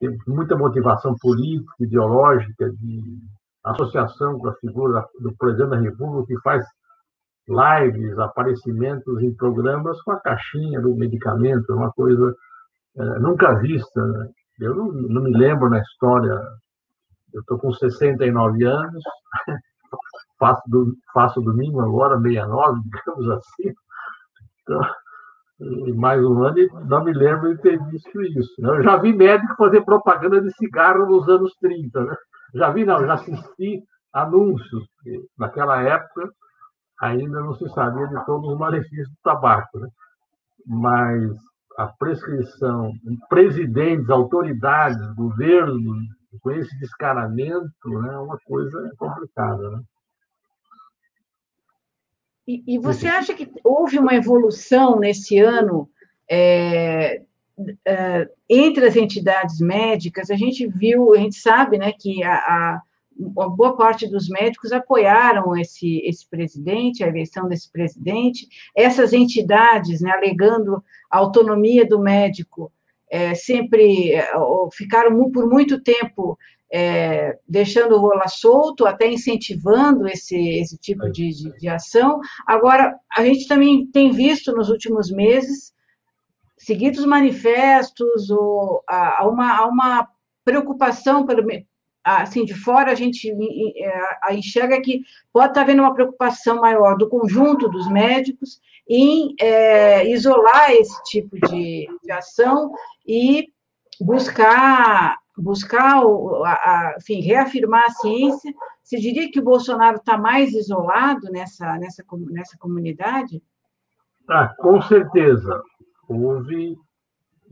tem muita motivação política, ideológica, de associação com a figura do presidente da República, que faz lives, aparecimentos em programas com a caixinha do medicamento, uma coisa é, nunca vista. Né? Eu não, não, me lembro na história, eu estou com 69 anos, *laughs* faço, do, faço domingo agora, 69, *laughs* digamos assim. Então, mais um ano e não me lembro de ter visto isso. Né? Eu já vi médico fazer propaganda de cigarro nos anos 30. Né? Já vi, não, já assisti anúncios. Naquela época ainda não se sabia de todos os malefícios do tabaco. Né? Mas a prescrição, presidentes, autoridades, governo, com esse descaramento, né, é uma coisa complicada. Né? E, e, você acha que houve uma evolução nesse ano é, é, entre as entidades médicas? A gente viu, a gente sabe, né, que a, a, a boa parte dos médicos apoiaram esse, esse presidente, a eleição desse presidente. Essas entidades, né, alegando a autonomia do médico, é, sempre é, ficaram por muito tempo é, deixando rolar solto, até incentivando esse, esse tipo de, de, de, ação. Agora, a gente também tem visto nos últimos meses seguidos manifestos ou há uma, há uma preocupação pelo assim de fora a gente é, enxerga que pode estar havendo uma preocupação maior do conjunto dos médicos em é, isolar esse tipo de, de ação e buscar buscar, a, a, enfim, reafirmar a ciência, você diria que o Bolsonaro está mais isolado nessa, nessa, nessa comunidade? Ah, com certeza. Houve.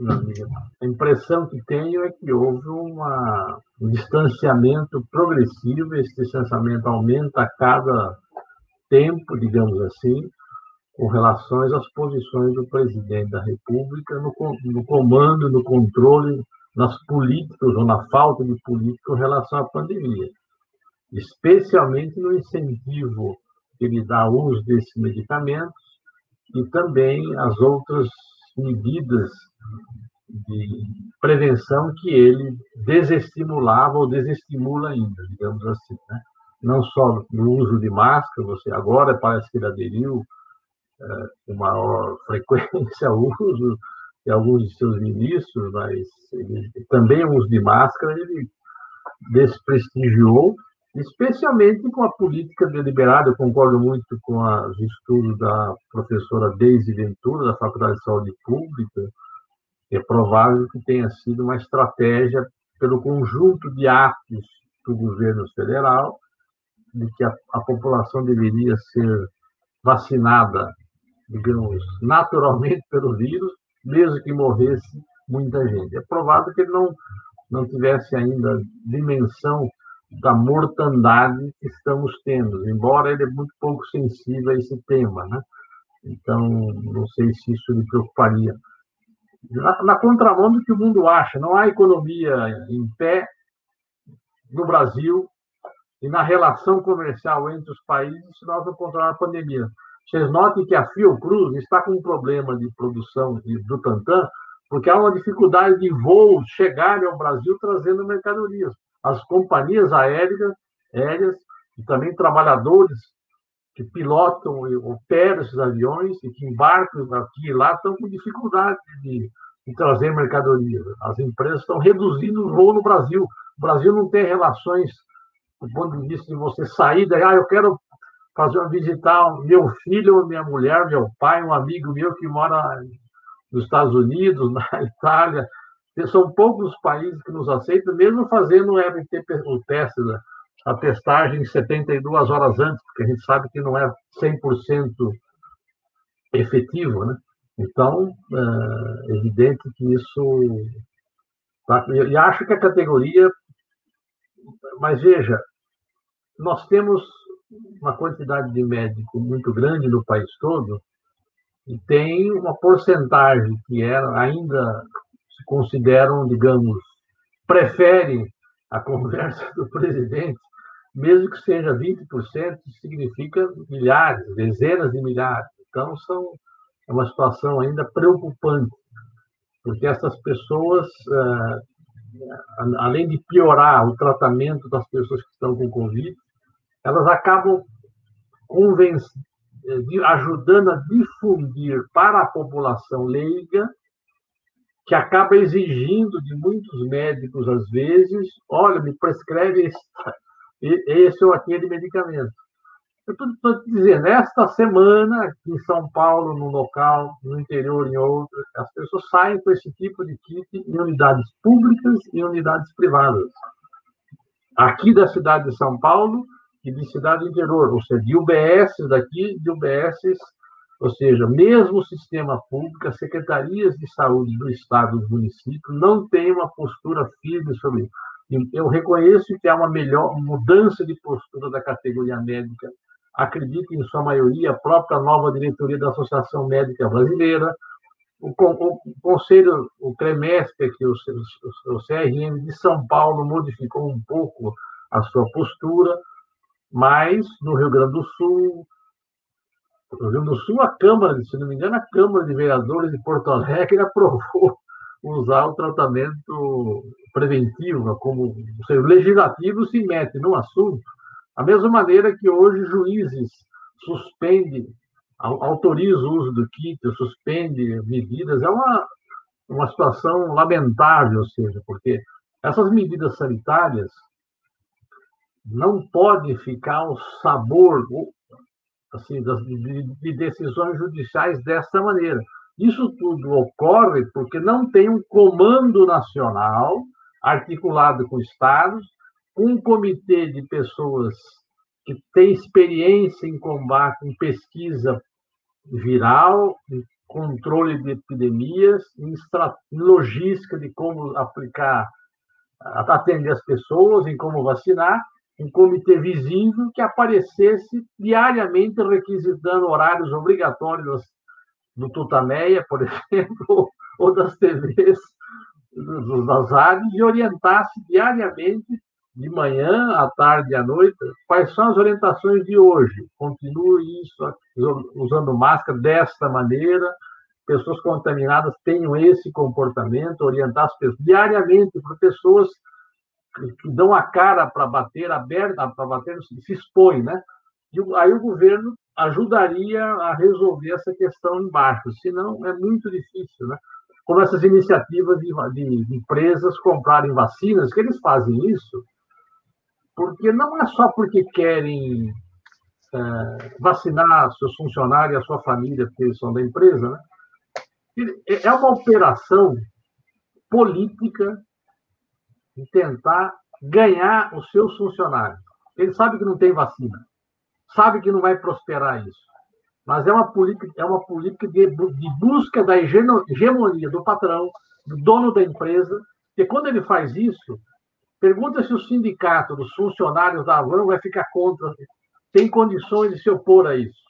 A impressão que tenho é que houve uma, um distanciamento progressivo, esse distanciamento aumenta a cada tempo, digamos assim, com relação às posições do presidente da República no, no comando, no controle nas políticas ou na falta de política em relação à pandemia, especialmente no incentivo que ele dá uso desses medicamentos e também as outras medidas de prevenção que ele desestimulava ou desestimula ainda, digamos assim, né? Não só no uso de máscara, você agora parece que ele aderiu é, com maior *laughs* frequência ao uso e alguns de seus ministros, mas ele, também o uso de máscara, ele desprestigiou, especialmente com a política deliberada. Eu concordo muito com os estudos da professora Deise Ventura, da Faculdade de Saúde Pública. É provável que tenha sido uma estratégia pelo conjunto de atos do governo federal de que a, a população deveria ser vacinada, digamos, naturalmente pelo vírus, mesmo que morresse muita gente. É provável que ele não, não tivesse ainda dimensão da mortandade que estamos tendo, embora ele é muito pouco sensível a esse tema, né? Então, não sei se isso lhe preocuparia. Na, na contramão do que o mundo acha, não há economia em pé no Brasil e na relação comercial entre os países se nós não controlarmos a pandemia. Vocês notem que a Fiocruz está com um problema de produção do Tantan, porque há uma dificuldade de voos chegarem ao Brasil trazendo mercadorias. As companhias aéreas, aéreas e também trabalhadores que pilotam e operam esses aviões e que embarcam aqui e lá estão com dificuldade de, de trazer mercadorias. As empresas estão reduzindo o voo no Brasil. O Brasil não tem relações do ponto de vista de você sair daí, ah, eu quero fazer visitar meu filho, minha mulher, meu pai, um amigo meu que mora nos Estados Unidos, *laughs* na Itália. São poucos os países que nos aceitam, mesmo fazendo o RT, o teste, a testagem 72 horas antes, porque a gente sabe que não é 100% efetivo, né? Então, é evidente que isso. Tá? E acho que a categoria. Mas veja, nós temos uma quantidade de médicos muito grande no país todo e tem uma porcentagem que era, é, ainda se consideram, digamos, preferem a conversa do presidente, mesmo que seja 20%, significa milhares, dezenas de milhares. Então, são, é uma situação ainda preocupante, porque essas pessoas, eh, além de piorar o tratamento das pessoas que estão com Covid, elas acabam eh, ajudando a difundir para a população leiga, que acaba exigindo de muitos médicos, às vezes, olha, me prescreve esse, esse ou aquele medicamento. Eu estou dizendo, esta semana, em São Paulo, num local, no interior, em outro, as pessoas saem com esse tipo de kit em unidades públicas e unidades privadas. Aqui da cidade de São Paulo, e de cidade interior, ou seja, de UBS daqui, de UBS, ou seja, mesmo o sistema público, as secretarias de saúde do Estado, do município, não tem uma postura firme sobre isso. Eu reconheço que há uma melhor mudança de postura da categoria médica. Acredito, em sua maioria, a própria nova diretoria da Associação Médica Brasileira, o, Conselho, o CREMESP, que o, o CRM de São Paulo modificou um pouco a sua postura, mas no Rio Grande do Sul, no Rio do Sul, a Câmara, se não me engano, a Câmara de Vereadores de Porto Alegre *laughs* aprovou usar o tratamento preventivo, como seja, o legislativo se mete no assunto, da mesma maneira que hoje juízes suspendem, autorizam o uso do kit, suspende medidas, é uma, uma situação lamentável, ou seja, porque essas medidas sanitárias não pode ficar o sabor assim, de, de decisões judiciais dessa maneira. Isso tudo ocorre porque não tem um comando nacional articulado com estados, um comitê de pessoas que tem experiência em combate, em pesquisa viral, em controle de epidemias, em, logística de como aplicar, atender as pessoas, em como vacinar, um comitê visível que aparecesse diariamente requisitando horários obrigatórios do Tutameia, por *laughs* exemplo, ou das TVs das rádios, e orientasse diariamente, de manhã, à tarde e à noite, quais são as orientações de hoje. Continue isso, usando máscara desta maneira, pessoas contaminadas tenham esse comportamento, orientar as pessoas diariamente para pessoas que dão a cara para bater aberta, para bater, se expõe, né? E aí o governo ajudaria a resolver essa questão embaixo, senão é muito difícil, né? Como essas iniciativas de, de, empresas comprarem vacinas, que eles fazem isso, porque não é só porque querem é, vacinar seus funcionários e a sua família, porque eles são da empresa, né? É uma operação política de tentar ganhar os seus funcionários. Ele sabe que não tem vacina, sabe que não vai prosperar isso. Mas é uma política, é uma política de, de busca da hegemonia do patrão, do dono da empresa, e quando ele faz isso, pergunta se o sindicato dos funcionários da Avan vai ficar contra, tem condições de se opor a isso,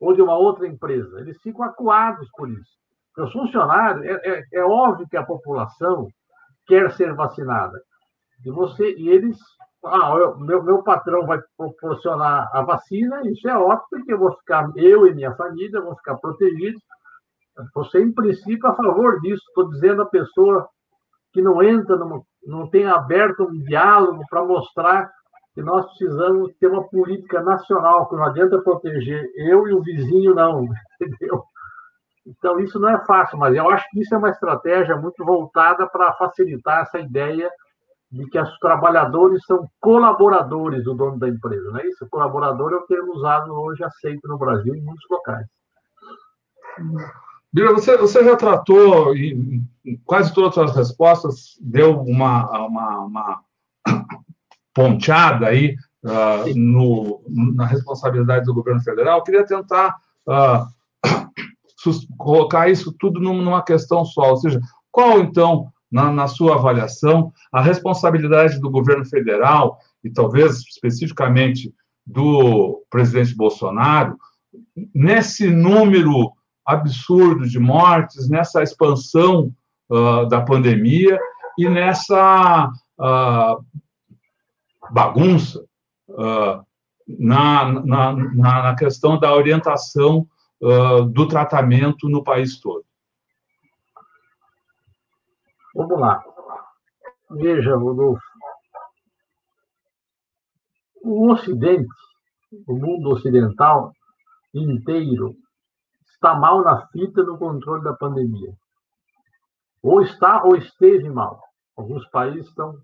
ou de uma outra empresa. Eles ficam acuados por isso. Os funcionários, é, é, é óbvio que a população quer ser vacinada. E, você, e eles ah, eu, meu, meu patrão vai proporcionar a vacina, isso é ótimo, porque eu vou ficar, eu e minha família, vão ficar protegidos. Você, em princípio, a favor disso. Estou dizendo a pessoa que não entra, numa, não tem aberto um diálogo para mostrar que nós precisamos ter uma política nacional, que não adianta proteger eu e o vizinho, não, *laughs* entendeu? Então, isso não é fácil, mas eu acho que isso é uma estratégia muito voltada para facilitar essa ideia de que os trabalhadores são colaboradores do dono da empresa, não é isso? Colaborador é o termo usado hoje, aceito no Brasil em muitos locais. Bira, você, você já tratou, em, em quase todas as respostas, deu uma, uma, uma *coughs* ponteada aí uh, no, na responsabilidade do governo federal. Eu queria tentar *coughs* uh, colocar isso tudo numa questão só, ou seja, qual então na, na sua avaliação, a responsabilidade do governo federal, e talvez especificamente do presidente Bolsonaro, nesse número absurdo de mortes, nessa expansão uh, da pandemia e nessa uh, bagunça uh, na, na, na, questão da orientação do tratamento no país todo. Vamos lá. Veja, Rodolfo. O Ocidente, o mundo ocidental inteiro, está mal na fita no controle da pandemia. Ou está ou esteve mal. Alguns países estão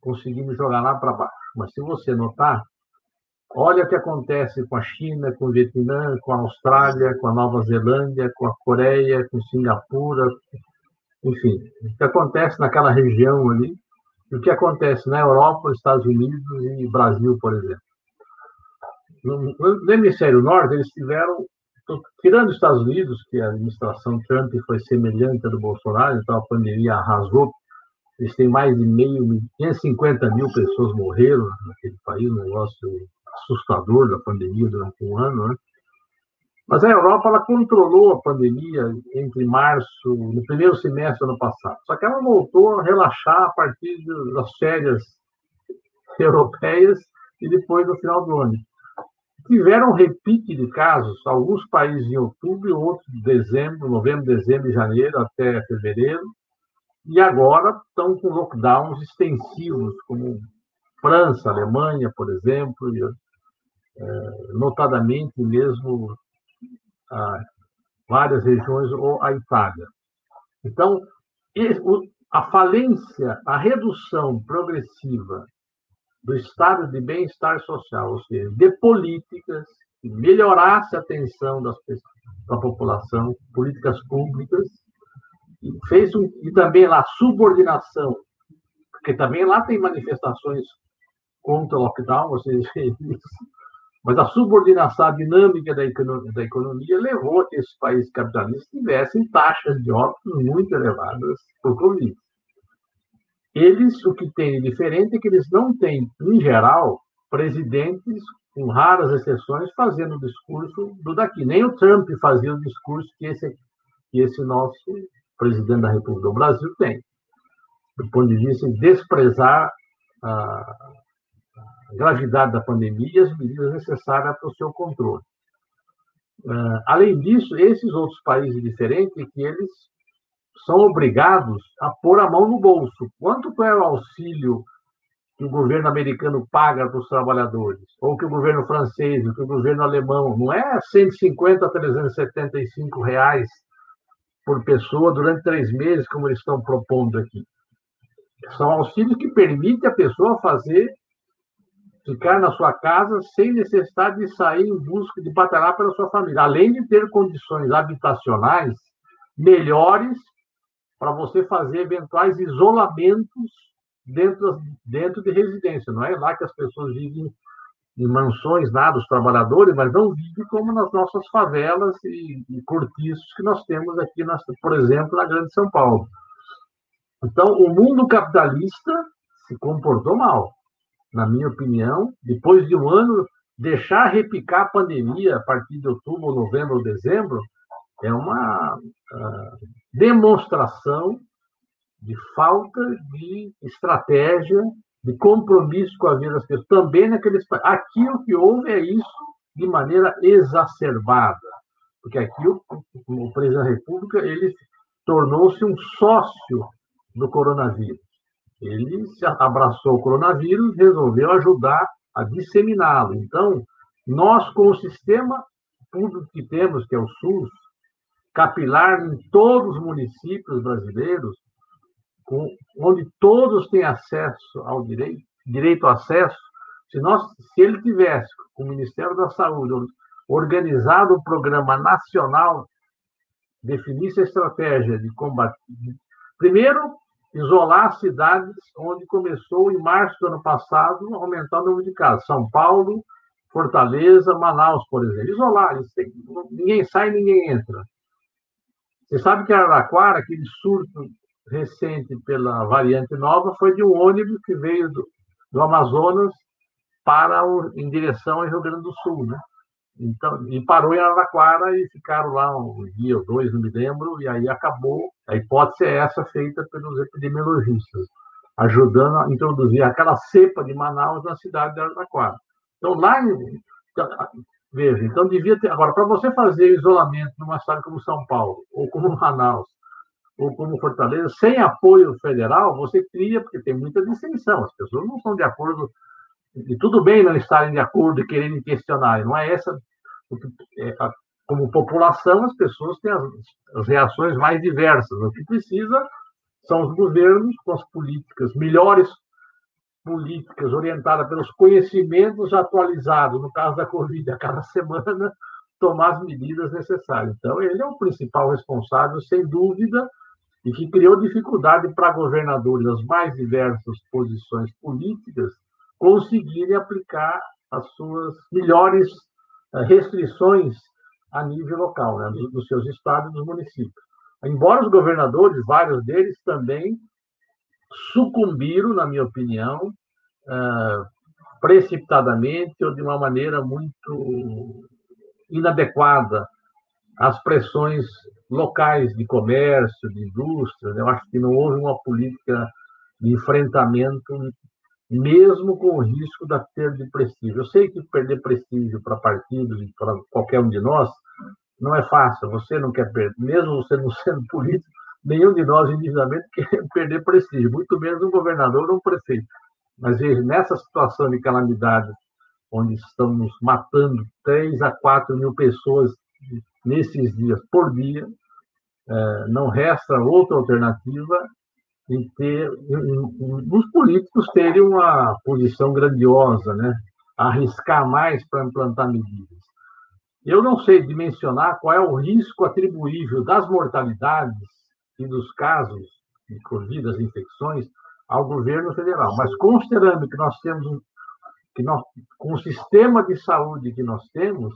conseguindo jogar lá para baixo. Mas se você notar, olha o que acontece com a China, com o Vietnã, com a Austrália, com a Nova Zelândia, com a Coreia, com Singapura, enfim, o que acontece naquela região ali, e o que acontece na Europa, Estados Unidos e Brasil, por exemplo. No, no hemisfério norte, eles tiveram, tirando os Estados Unidos, que a administração Trump foi semelhante à do Bolsonaro, então a pandemia arrasou, eles têm mais de meio, 550 mil pessoas morreram naquele país, um negócio assustador da pandemia durante um ano, né? Mas a Europa ela controlou a pandemia entre março, no primeiro semestre do ano passado. Só que ela voltou a relaxar a partir das férias *laughs* europeias e depois no final do ano. Tiveram um repique de casos, alguns países em outubro, outros em dezembro, novembro, dezembro e janeiro, até fevereiro. E agora estão com lockdowns extensivos, como França, Alemanha, por exemplo, e, é, notadamente mesmo várias regiões ou a Itália. Então, a falência, a redução progressiva do estado de bem-estar social, ou seja, de políticas que melhorasse a atenção das da população, políticas públicas, e fez um, e também lá subordinação, porque também lá tem manifestações contra o lockdown, veem *laughs* isso, mas a subordinação dinâmica da economia, da economia levou a que esses países capitalistas tivessem taxas de óbitos muito elevadas por Covid. Eles, o que têm de diferente é que eles não têm, em geral, presidentes, com raras exceções, fazendo o discurso do daqui. Nem o Trump fazia o discurso que esse, que esse nosso presidente da República do Brasil tem. Do ponto de vista de desprezar a, gravidade da pandemia e as medidas necessárias para o seu controle. Uh, além disso, esses outros países diferentes que eles são obrigados a pôr a mão no bolso. Quanto é o auxílio que o governo americano paga para os trabalhadores? Ou que o governo francês, ou que o governo alemão? Não é 150 a 375 reais por pessoa durante três meses, como eles estão propondo aqui. São auxílios que permitem a pessoa fazer ficar na sua casa sem necessidade de sair em busca de batalhar pela sua família, além de ter condições habitacionais melhores para você fazer eventuais isolamentos dentro, dentro de residência. Não é lá que as pessoas vivem em mansões nada os trabalhadores, mas não vive como nas nossas favelas e, e cortiços que nós temos aqui, nas, por exemplo, na Grande São Paulo. Então, o mundo capitalista se comportou mal, na minha opinião. Depois de um ano, deixar repicar a pandemia a partir de outubro, novembro ou dezembro é uma uh, demonstração de falta de estratégia, de compromisso com a vida das pessoas, também naqueles Aqui o que houve é isso de maneira exacerbada, porque aqui o, o presidente da República ele tornou-se um sócio do coronavírus. Ele se abraçou o coronavírus, resolveu ajudar a disseminá-lo. Então, nós, com o sistema público que temos, que é o SUS, capilar em todos os municípios brasileiros, com, onde todos têm acesso ao direito, direito ao acesso, se, nós, se ele tivesse, com o Ministério da Saúde, organizado um programa nacional, definisse a estratégia de combate. Primeiro, isolar as cidades onde começou, em março do ano passado, a aumentar o número de casos. São Paulo, Fortaleza, Manaus, por exemplo. Isolar, ninguém sai, ninguém entra. Você sabe que Araraquara, aquele surto recente pela variante nova, foi de um ônibus que veio do, do Amazonas para o, em direção ao Rio Grande do Sul, né? Então, e parou em Araraquara e ficaram lá um dia ou dois, não me lembro, e aí acabou. A hipótese é essa feita pelos epidemiologistas, ajudando a introduzir aquela cepa de Manaus na cidade de Araraquara. Então, lá, então, veja, então devia ter. Agora, para você fazer isolamento numa cidade como São Paulo, ou como *laughs* Manaus, ou como Fortaleza, sem apoio federal, você cria, porque tem muita dissensão, as pessoas não estão de acordo e tudo bem não estarem de acordo e quererem questionar, não é essa. Como população, as pessoas têm as, as reações mais diversas. O que precisa são os governos com as políticas, melhores políticas orientadas pelos conhecimentos atualizados, no caso da Covid, a cada *laughs* semana, tomar as medidas necessárias. Então, ele é o principal responsável, sem dúvida, e que criou dificuldade para governadores das mais diversas posições políticas conseguirem aplicar as suas melhores eh, restrições a nível local, né, dos seus estados e dos municípios. Embora os governadores, vários deles também sucumbiram, na minha opinião, eh, precipitadamente ou de uma maneira muito inadequada às pressões locais de comércio, de indústria. Né. Eu acho que não houve uma política de enfrentamento mesmo com o risco da perda de prestígio. Eu sei que perder prestígio para partidos e para qualquer um de nós não é fácil. Você não quer perder, mesmo você não *laughs* sendo político, nenhum de nós indevidamente *laughs* quer perder prestígio, muito menos um governador ou um prefeito. Mas veja, nessa situação de calamidade, onde estamos matando 3 a 4 mil pessoas nesses dias por dia, eh, não resta outra alternativa em ter os políticos terem uma posição grandiosa, né? arriscar mais para implantar medidas. Eu não sei dimensionar qual é o risco atribuível das mortalidades e dos casos de Covid, das infecções, ao governo federal, mas considerando que nós temos que nós, com o sistema de saúde que nós temos,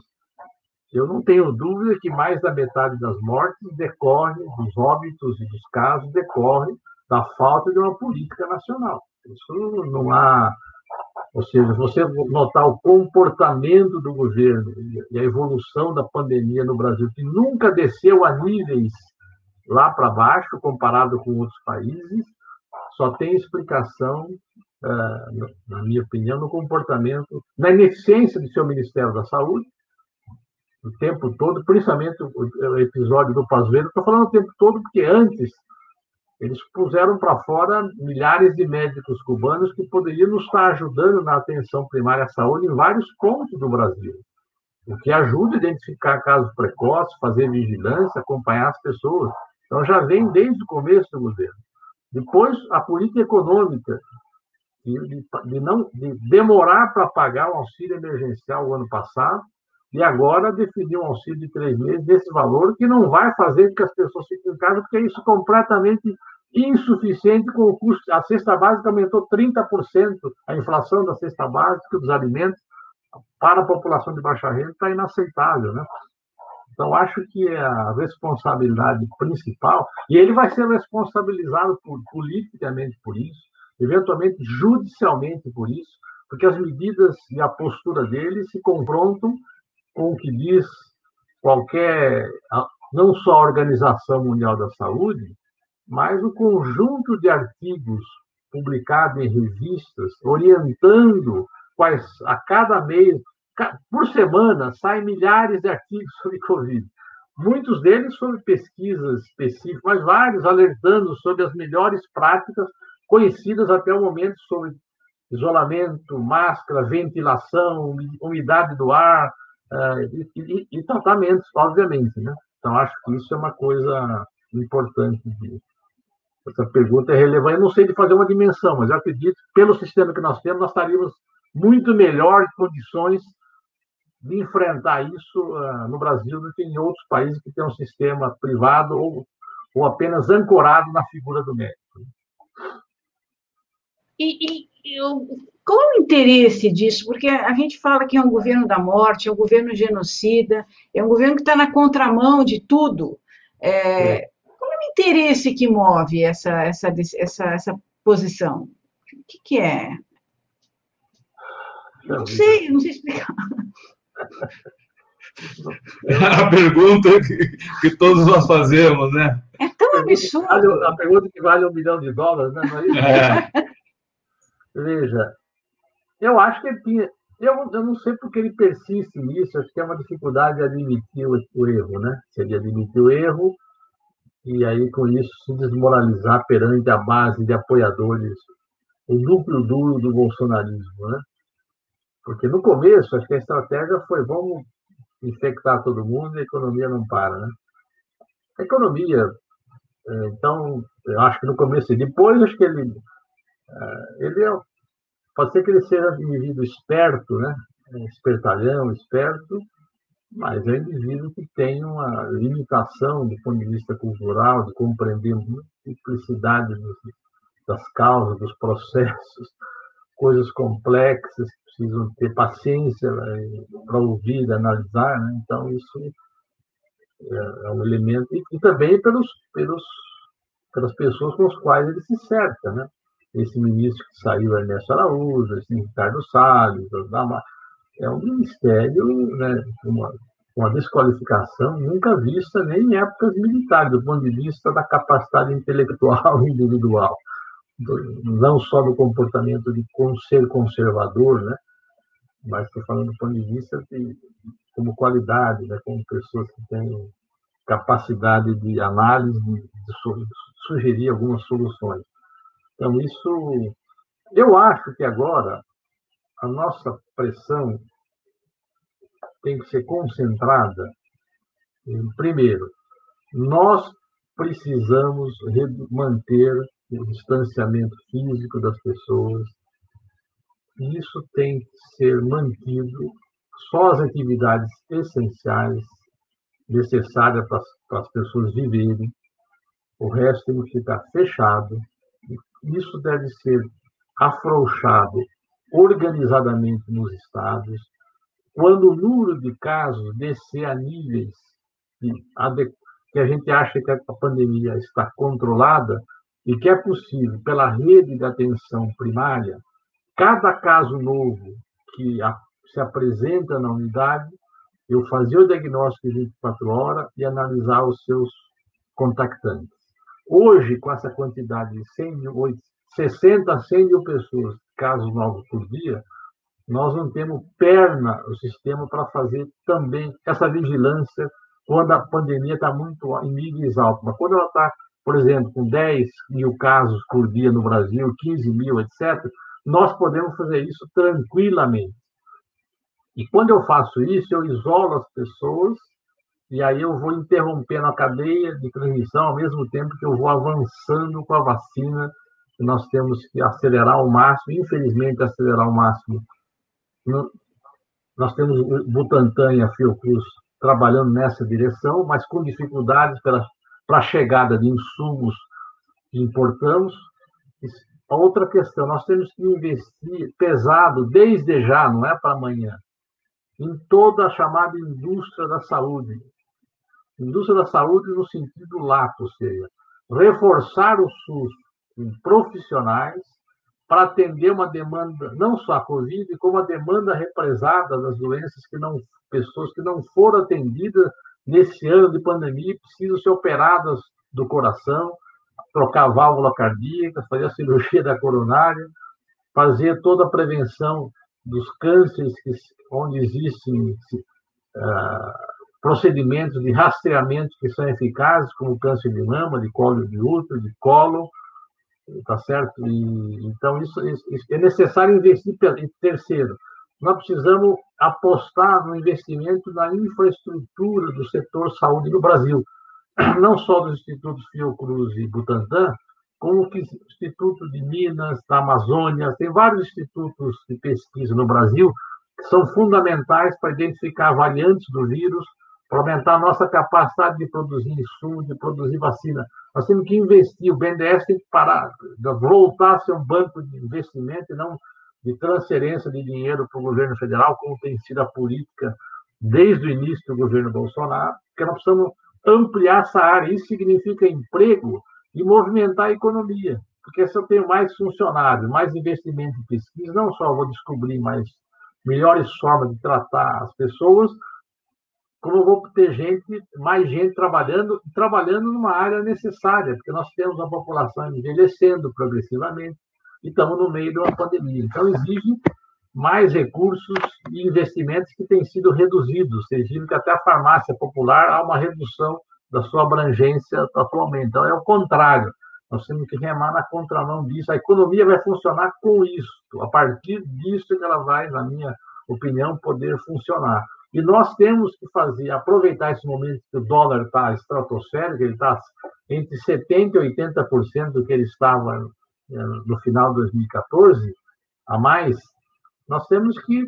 eu não tenho dúvida que mais da metade das mortes decorre, dos óbitos e dos casos decorre da falta de uma política nacional. Isso não há. Ou seja, você notar o comportamento do governo e a evolução da pandemia no Brasil, que nunca desceu a níveis lá para baixo, comparado com outros países, só tem explicação, eh, na minha opinião, no comportamento, na ineficiência do seu Ministério da Saúde, o tempo todo, principalmente o episódio do Pazuello. Estou falando o tempo todo porque antes eles puseram para fora milhares de médicos cubanos que poderiam nos estar ajudando na atenção primária à saúde em vários pontos do Brasil. O que ajuda a identificar casos precoces, fazer vigilância, acompanhar as pessoas. Então, já vem desde o começo do governo. Depois, a política econômica, de, de não, de demorar para pagar o auxílio emergencial o ano passado, e agora definir um auxílio de três meses desse valor, que não vai fazer com que as pessoas fiquem em casa, porque é isso completamente insuficiente com o custo. A cesta básica aumentou 30%, a inflação da cesta básica dos alimentos. para a população de baixa renda está inaceitável, né? Então, acho que é a responsabilidade principal, e ele vai ser responsabilizado por, politicamente por isso, eventualmente judicialmente por isso, porque as medidas e a postura dele se confrontam com o que diz qualquer, não só a Organização Mundial da Saúde, mas o conjunto de artigos publicados em revistas orientando quais a cada mês, por semana, saem milhares de artigos sobre Covid. Muitos deles sobre pesquisas específicas, mas vários alertando sobre as melhores práticas conhecidas até o momento sobre isolamento, máscara, ventilação, umidade do ar e, e, tratamentos, obviamente. Né? Então, acho que isso é uma coisa importante. De, essa pergunta é relevante. Eu não sei de fazer uma dimensão, mas eu acredito que, pelo sistema que nós temos, nós estaríamos muito melhor em condições de enfrentar isso uh, no Brasil do que em outros países que têm um sistema privado ou, ou apenas ancorado na figura do médico. E, e eu, qual é o interesse disso? Porque a gente fala que é um governo da morte, é um governo genocida, é um governo que está na contramão de tudo. É, é. Qual é o interesse que move essa, essa, essa, essa posição? O que, que é? Não sei, não sei explicar. a pergunta que, que, todos nós fazemos, né? É tão absurdo. A pergunta que vale um milhão de dólares, né? É. Veja, eu acho que ele tinha. Eu, eu não sei porque ele persiste nisso, acho que é uma dificuldade de admitir o, o erro, né? Seria admitir o erro e aí, com isso, se desmoralizar perante a base de apoiadores, o núcleo duro do bolsonarismo, né? Porque no começo, acho que a estratégia foi vamos infectar todo mundo e a economia não para, né? A economia, é, então, eu acho que no começo, depois, acho que ele, é, ele é, pode ser que ele seja um indivíduo esperto, né? Espertalhão, esperto, mas é um indivíduo que tem uma limitação do ponto de vista cultural, de compreender a multiplicidade das causas, dos processos, coisas complexas precisam ter paciência né, para ouvir, analisar, né? então isso é, é um elemento e, e, também pelos, pelos pelas pessoas com as quais ele se cerca, né? Esse ministro que saiu, Ernesto Araújo, esse Ricardo Salles, é um ministério, né? Uma, uma desqualificação nunca vista nem em épocas militares, do ponto de vista da capacidade intelectual *laughs* individual, não só do comportamento de ser conservador, né? mas estou falando do ponto de vista de, como qualidade, né, como pessoas que têm capacidade de análise, de, de sugerir algumas soluções. Então, isso, eu acho que agora a nossa pressão tem que ser concentrada primeiro, nós precisamos manter o distanciamento físico das pessoas, isso tem que ser mantido só as atividades essenciais necessárias para as pessoas viverem, o resto tem que ficar fechado. Isso deve ser afrouxado organizadamente nos estados. Quando o número de casos descer a níveis que, a gente acha que a pandemia está controlada e que é possível, pela rede de atenção primária, cada caso novo que se apresenta na unidade, eu fazia o diagnóstico de 24 horas e analisar os seus contactantes. Hoje, com essa quantidade de 100 mil, 60 a 100 mil pessoas, casos novos por dia, nós não temos perna, o sistema, para fazer também essa vigilância quando a pandemia está muito em níveis altos. Mas quando ela está, por exemplo, com 10 mil casos por dia no Brasil, 15 mil, etc., nós podemos fazer isso tranquilamente. E quando eu faço isso, eu isolo as pessoas e aí eu vou interrompendo a cadeia de transmissão ao mesmo tempo que eu vou avançando com a vacina. Nós temos que acelerar ao máximo, infelizmente, acelerar ao máximo. Nós temos o Butantan e a Fiocruz trabalhando nessa direção, mas com dificuldades para a chegada de insumos que importamos. Outra questão, nós temos que investir pesado desde já, não é para amanhã, em toda a chamada indústria da saúde. Indústria da saúde no sentido lato, ou seja, reforçar o SUS com profissionais para atender uma demanda, não só a Covid, como a demanda represada das doenças que não, pessoas que não foram atendidas nesse ano de pandemia e precisam ser operadas do coração, trocar a válvula cardíaca, fazer a cirurgia da coronária, fazer toda a prevenção dos cânceres que, onde existem uh, procedimentos de rastreamento que são eficazes, como câncer de mama, de colo de útero, de colo, tá certo? E, então, isso, isso, é necessário investir. Terceiro, nós precisamos apostar no investimento na infraestrutura do setor saúde no Brasil, *clears throat* não só dos institutos Fiocruz e Butantan, como o Instituto de Minas, da Amazônia, tem vários institutos de pesquisa no Brasil que são fundamentais para identificar variantes do vírus, para aumentar a nossa capacidade de produzir insumo, de produzir vacina. Nós temos que investir, o BNDES tem que parar, voltar a ser um banco de investimento e não de transferência de dinheiro para o governo federal, como tem sido a política desde o início do governo Bolsonaro, porque nós precisamos ampliar essa área. Isso significa emprego e movimentar a economia, porque se eu tenho mais funcionários, mais investimento em pesquisa, não só vou descobrir mais melhores formas de tratar as pessoas, como vou ter gente, mais gente trabalhando, trabalhando numa área necessária, porque nós temos uma população envelhecendo progressivamente e estamos no meio de uma pandemia. Então, exige mais recursos e investimentos que têm sido reduzidos. Vocês viram que até a farmácia popular há uma redução da sua abrangência atualmente. Então, é o contrário. Nós temos que remar na contramão disso. A economia vai funcionar com isso. A partir disso que ela vai, na minha opinião, poder funcionar. E nós temos que fazer, aproveitar esse momento que o dólar está estratosférico, ele está entre 70% e 80% do que ele estava eh, no final de 2014, a mais, nós temos que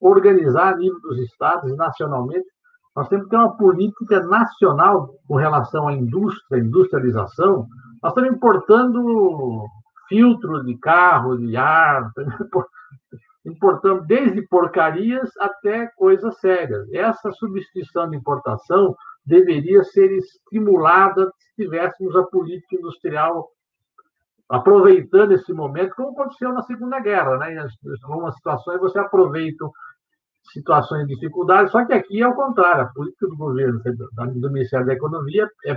organizar a nível dos estados e nacionalmente, nós temos que ter uma política nacional com relação à indústria, industrialização. Nós estamos importando filtro de carro, de ar, *laughs* importando desde porcarias até coisas sérias. Essa substituição de importação deveria ser estimulada se tivéssemos a política industrial aproveitando esse momento, como aconteceu na Segunda Guerra, né? Em algumas situações você aproveita situações de dificuldade, só que aqui é o contrário, a política do governo, do Ministério da Economia, é,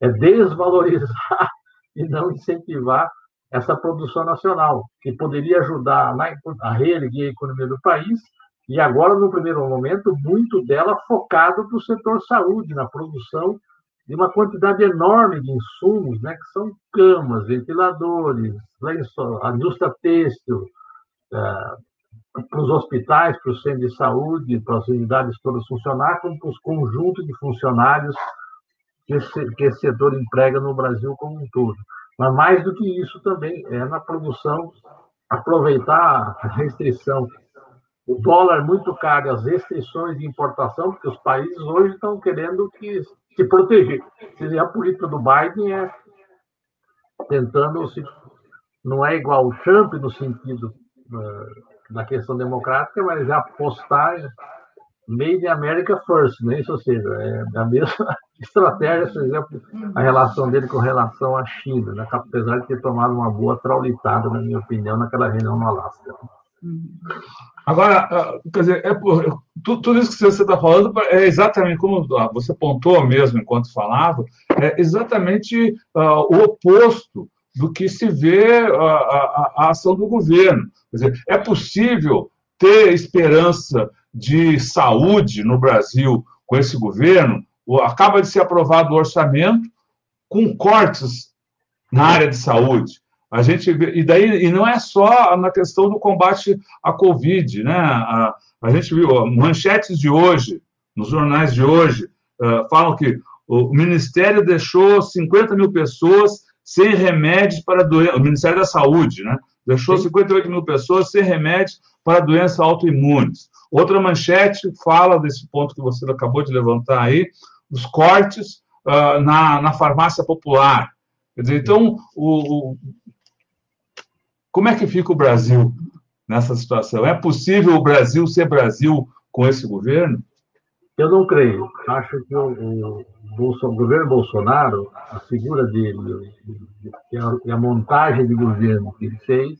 é desvalorizar *laughs* e não incentivar essa produção nacional, que poderia ajudar a reerguer a economia do país, e agora, no primeiro momento, muito dela focado para o setor saúde, na produção de uma quantidade enorme de insumos, né, que são camas, ventiladores, a indústria têxtil, é, para os hospitais, para os centros de saúde, para as unidades todas funcionar, como para os conjuntos de funcionários que esse, que esse setor emprega no Brasil como um todo. Mas mais do que isso também é na produção, aproveitar a restrição. O dólar muito caro, as restrições de importação, porque os países hoje estão querendo que se proteger. A política do Biden é tentando se não é igual o Trump no sentido uh, da questão democrática, mas já apostar Made in America First, né? Isso, ou seja, é a mesma *laughs* estratégia, por exemplo, a relação dele com relação à China, né? apesar de ter tomado uma boa traulitada, na minha opinião, naquela reunião no Alasca. Agora, ah, quer dizer, é por, tudo isso que você está falando é exatamente como você apontou mesmo enquanto falava, é exatamente uh, o oposto do que se vê a, a, a ação do governo. Quer dizer, é possível ter esperança de saúde no Brasil com esse governo, acaba de ser aprovado o orçamento com cortes na área de saúde. A gente e daí e não é só na questão do combate à Covid, né? A, a gente viu manchetes de hoje nos jornais de hoje uh, falam que o Ministério deixou 50 mil pessoas sem remédios para doença, o Ministério da Saúde, né? Deixou 58 mil pessoas sem remédios para doenças autoimunes. Outra manchete fala desse ponto que você acabou de levantar aí, os cortes uh, na, na farmácia popular. Quer dizer, então, o, o, como é que fica o Brasil nessa situação? É possível o Brasil ser Brasil com esse governo? Eu não creio. Acho que o, o, o governo Bolsonaro, a figura dele e a, a montagem de governo que ele fez,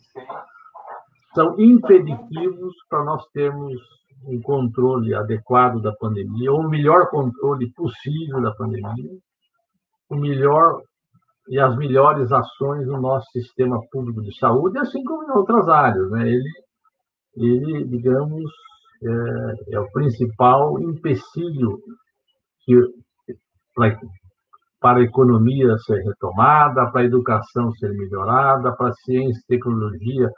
são impeditivos para nós termos um controle adequado da pandemia, ou o melhor controle possível da pandemia, o melhor e as melhores ações no nosso sistema público de saúde, assim como em outras áreas. Né? Ele, ele digamos, é, é o principal empecilho que, para, para a economia ser retomada, para a educação ser melhorada, para a ciência e tecnologia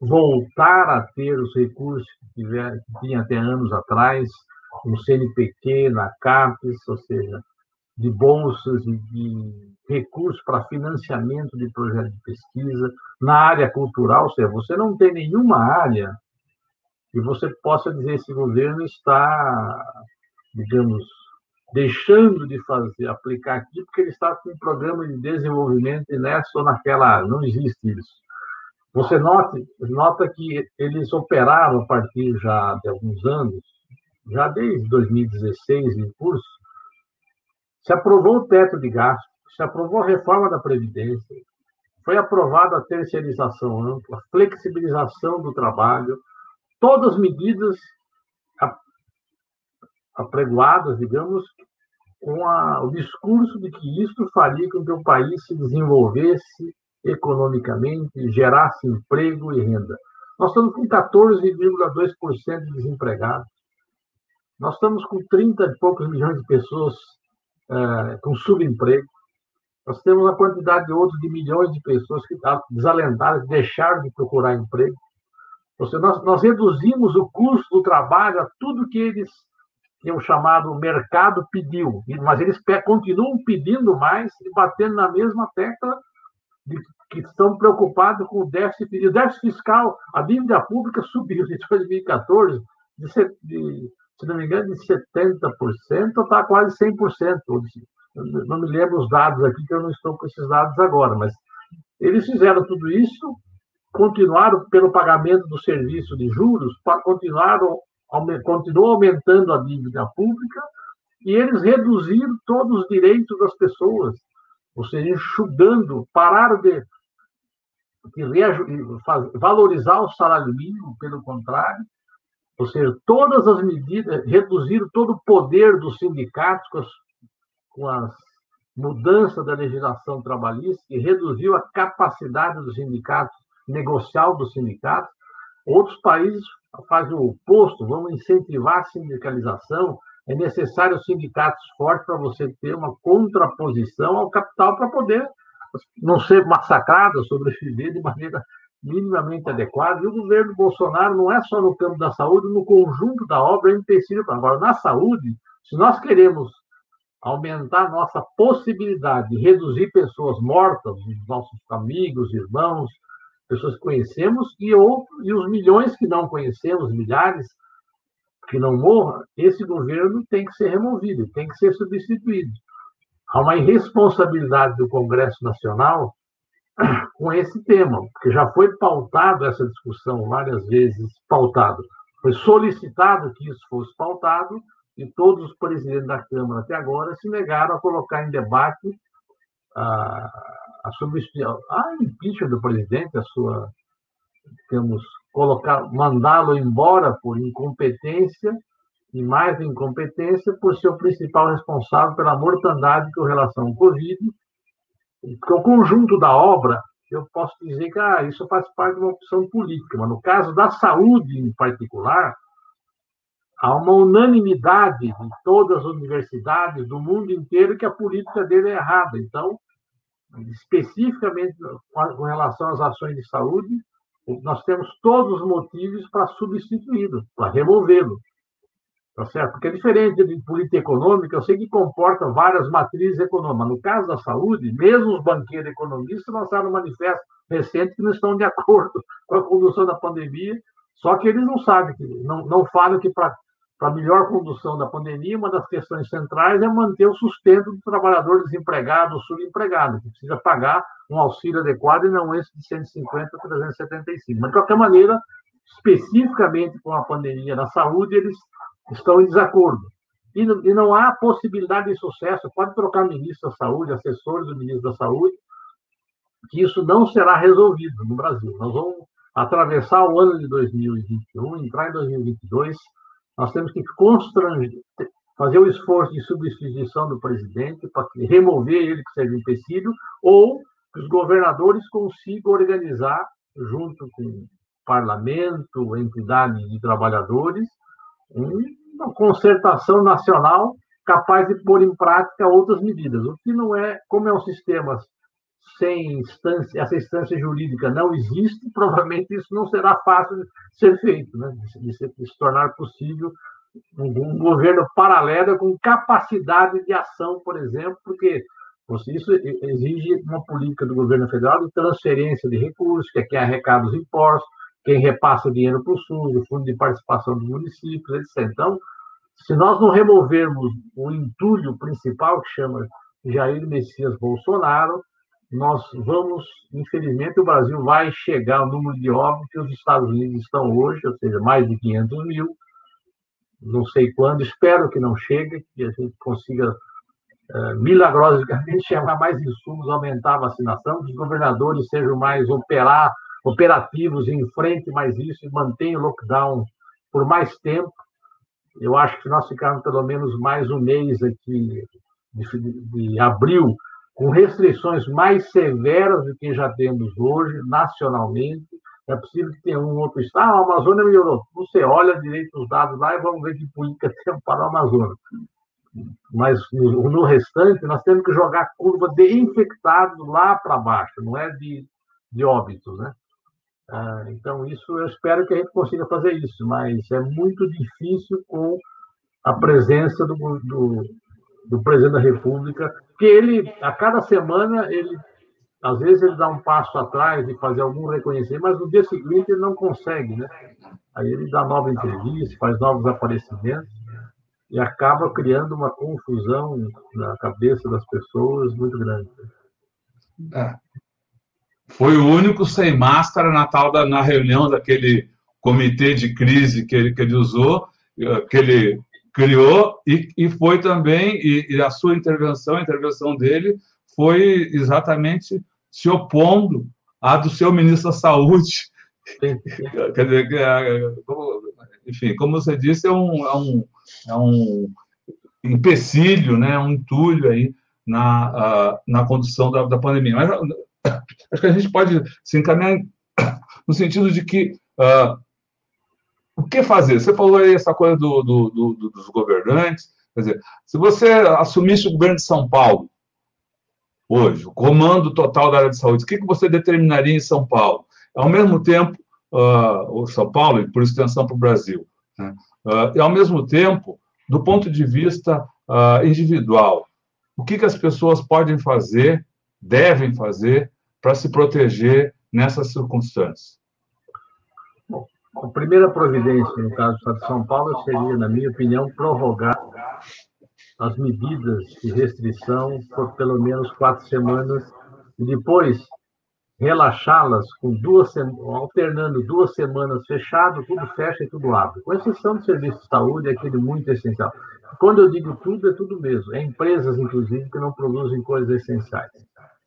voltar a ter os recursos que, tiver, que tinha até anos atrás, no CNPq, na CAPES, ou seja, de bolsas e de recursos para financiamento de projetos de pesquisa, na área cultural, ou seja, você não tem nenhuma área que você possa dizer esse governo está, digamos, deixando de fazer, aplicar aqui, porque ele está com um programa de desenvolvimento nessa ou naquela área. Não existe isso. Você nota, nota que eles operaram a partir já de alguns anos, já desde 2016 em curso, se aprovou o teto de gasto, se aprovou a reforma da Previdência, foi aprovada a terceirização ampla, flexibilização do trabalho, todas as medidas apregoadas, digamos, com a, o discurso de que isto faria com que o país se desenvolvesse economicamente, gerasse emprego e renda. Nós estamos com 14,2% de desempregados. Nós estamos com 30 e poucos milhões de pessoas é, com subemprego. Nós temos uma quantidade de outros de milhões de pessoas que estão desalentadas, deixaram de procurar emprego. Ou seja, nós, nós reduzimos o custo do trabalho a tudo que eles tinham chamado mercado pediu, mas eles continuam pedindo mais e batendo na mesma tecla de, que estão preocupados com o déficit. E o déficit fiscal, a dívida pública subiu de 2014 de, de se não me engano, de 70%, está quase 100%. Não me lembro os dados aqui, que eu não estou com esses dados agora, mas eles fizeram tudo isso, continuaram pelo pagamento do serviço de juros, continuaram, continuou aumentando a dívida pública, e eles reduziram todos os direitos das pessoas, ou seja, enxugando, pararam de, de valorizar o salário mínimo, pelo contrário, ou seja, todas as medidas, reduziram todo o poder dos sindicatos com as, com as mudanças da legislação trabalhista e reduziu a capacidade dos sindicatos, negocial dos sindicatos. Outros países fazem o oposto, vão incentivar a sindicalização. É necessário sindicatos fortes para você ter uma contraposição ao capital para poder não ser massacrado, sobreviver de maneira minimamente adequado. E o governo Bolsonaro não é só no campo da saúde, no conjunto da obra é empecilho. Agora, na saúde, se nós queremos aumentar nossa possibilidade de reduzir pessoas mortas, os nossos amigos, irmãos, pessoas que conhecemos, e, outros, e os milhões que não conhecemos, milhares que não morram, esse governo tem que ser removido, tem que ser substituído. Há uma irresponsabilidade do Congresso Nacional com esse tema, porque já foi pautado essa discussão várias vezes, pautado. Foi solicitado que isso fosse pautado e todos os presidentes da Câmara até agora se negaram a colocar em debate a, a substituição, a impeachment do presidente, a sua, temos colocar, mandá-lo embora por incompetência e mais incompetência por ser o principal responsável pela mortandade com relação ao Covid porque o conjunto da obra, eu posso dizer que ah, isso faz parte de uma opção política, mas no caso da saúde em particular, há uma unanimidade em todas as universidades do mundo inteiro que a política dele é errada. Então, especificamente com relação às ações de saúde, nós temos todos os motivos para substituí-lo, para removê-lo. Tá certo? Porque é diferente de política econômica, eu sei que comporta várias matrizes econômicas. No caso da saúde, mesmo os banqueiros economistas lançaram um manifesto recente que não estão de *laughs* acordo com a condução da pandemia, só que eles não sabem, não, não falam que para a melhor condução da pandemia, uma das questões centrais é manter o sustento do trabalhador desempregado ou subempregado, que precisa pagar um auxílio adequado e não esse de 150 a 375. Mas, de qualquer maneira, especificamente com a pandemia na saúde, eles estão em desacordo. E, e não há possibilidade de sucesso. Pode trocar ministro da Saúde, assessores do ministro da Saúde, que isso não será resolvido no Brasil. Nós vamos atravessar o ano de 2021, entrar em 2022, nós temos que constranger, fazer o esforço de substituição do presidente para remover ele que seja empecilho, ou que os governadores consigam organizar, junto com parlamento, entidade de trabalhadores, uma concertação nacional capaz de pôr em prática outras medidas. O que não é, como é um sistema sem instância, essa instância jurídica não existe, *laughs* provavelmente isso não será fácil de ser feito, né? de, se, de se tornar possível um, governo paralelo com capacidade de ação, por exemplo, porque isso exige uma política do governo federal de transferência de recursos, que é quem arrecada os impostos, quem repassa o dinheiro para o SUS, o Fundo de Participação dos Municípios, etc. Então, se nós não removermos o entulho principal, que chama Jair Messias Bolsonaro, nós vamos, infelizmente, o Brasil vai chegar ao número de óbitos que os Estados Unidos estão hoje, ou seja, mais de 500 mil. Não sei quando, espero que não chegue, que a gente consiga é, milagrosamente *laughs* chamar mais insumos, aumentar a vacinação, que os governadores sejam mais operar, operativos, enfrente mais isso e mantenham o lockdown por mais tempo. Eu acho que nós ficamos pelo menos mais um mês aqui de, de abril com restrições mais severas do que já temos hoje, nacionalmente. É possível que tenha um outro estado. Ah, a Amazônia melhorou. Você olha direito os dados lá e vamos ver que política *laughs* tem para a Amazônia. Mas no, restante, nós temos que jogar a curva de infectados lá para baixo, não é de, de óbitos, né? Ah, então, isso eu espero que a gente consiga fazer isso, mas é muito difícil com a presença do, do, do presidente da República porque ele, a cada semana, ele às vezes ele dá um passo atrás de fazer algum reconhecimento, mas no dia seguinte ele não consegue, né? Aí ele dá nova entrevista, faz novos aparecimentos e acaba criando uma confusão na cabeça das pessoas muito grande. É. Foi o único sem máscara na tal da, na reunião daquele comitê de crise que ele, que ele usou, que ele criou e, e foi também, e, e, a sua intervenção, a intervenção dele, foi exatamente se opondo à do seu ministro da Saúde. *laughs* Quer dizer, é, enfim, como você disse, é um, é um, é um empecilho, né, um entulho aí na, na condução da, da pandemia. Mas *coughs* acho que a gente pode se encaminhar *coughs* no sentido de que uh, o que fazer? Você falou aí essa coisa do, do, do, dos governantes. Quer dizer, se você assumisse o governo de São Paulo, hoje, o comando total da área de saúde, o que, que você determinaria em São Paulo? Ao mesmo tempo, uh, o São Paulo, e por extensão para o Brasil, né? uh, e ao mesmo tempo, do ponto de vista uh, individual, o que, que as pessoas podem fazer, devem fazer, para se proteger nessas circunstâncias? A primeira providência, no caso do Estado de São Paulo, seria, na minha opinião, prorrogar as medidas de restrição por pelo menos quatro semanas e depois relaxá-las com duas alternando duas semanas fechado, tudo fecha e tudo abre. Com exceção do serviço de saúde, é aquele muito essencial. Quando eu digo tudo, é tudo mesmo. É empresas, inclusive, que não produzem coisas essenciais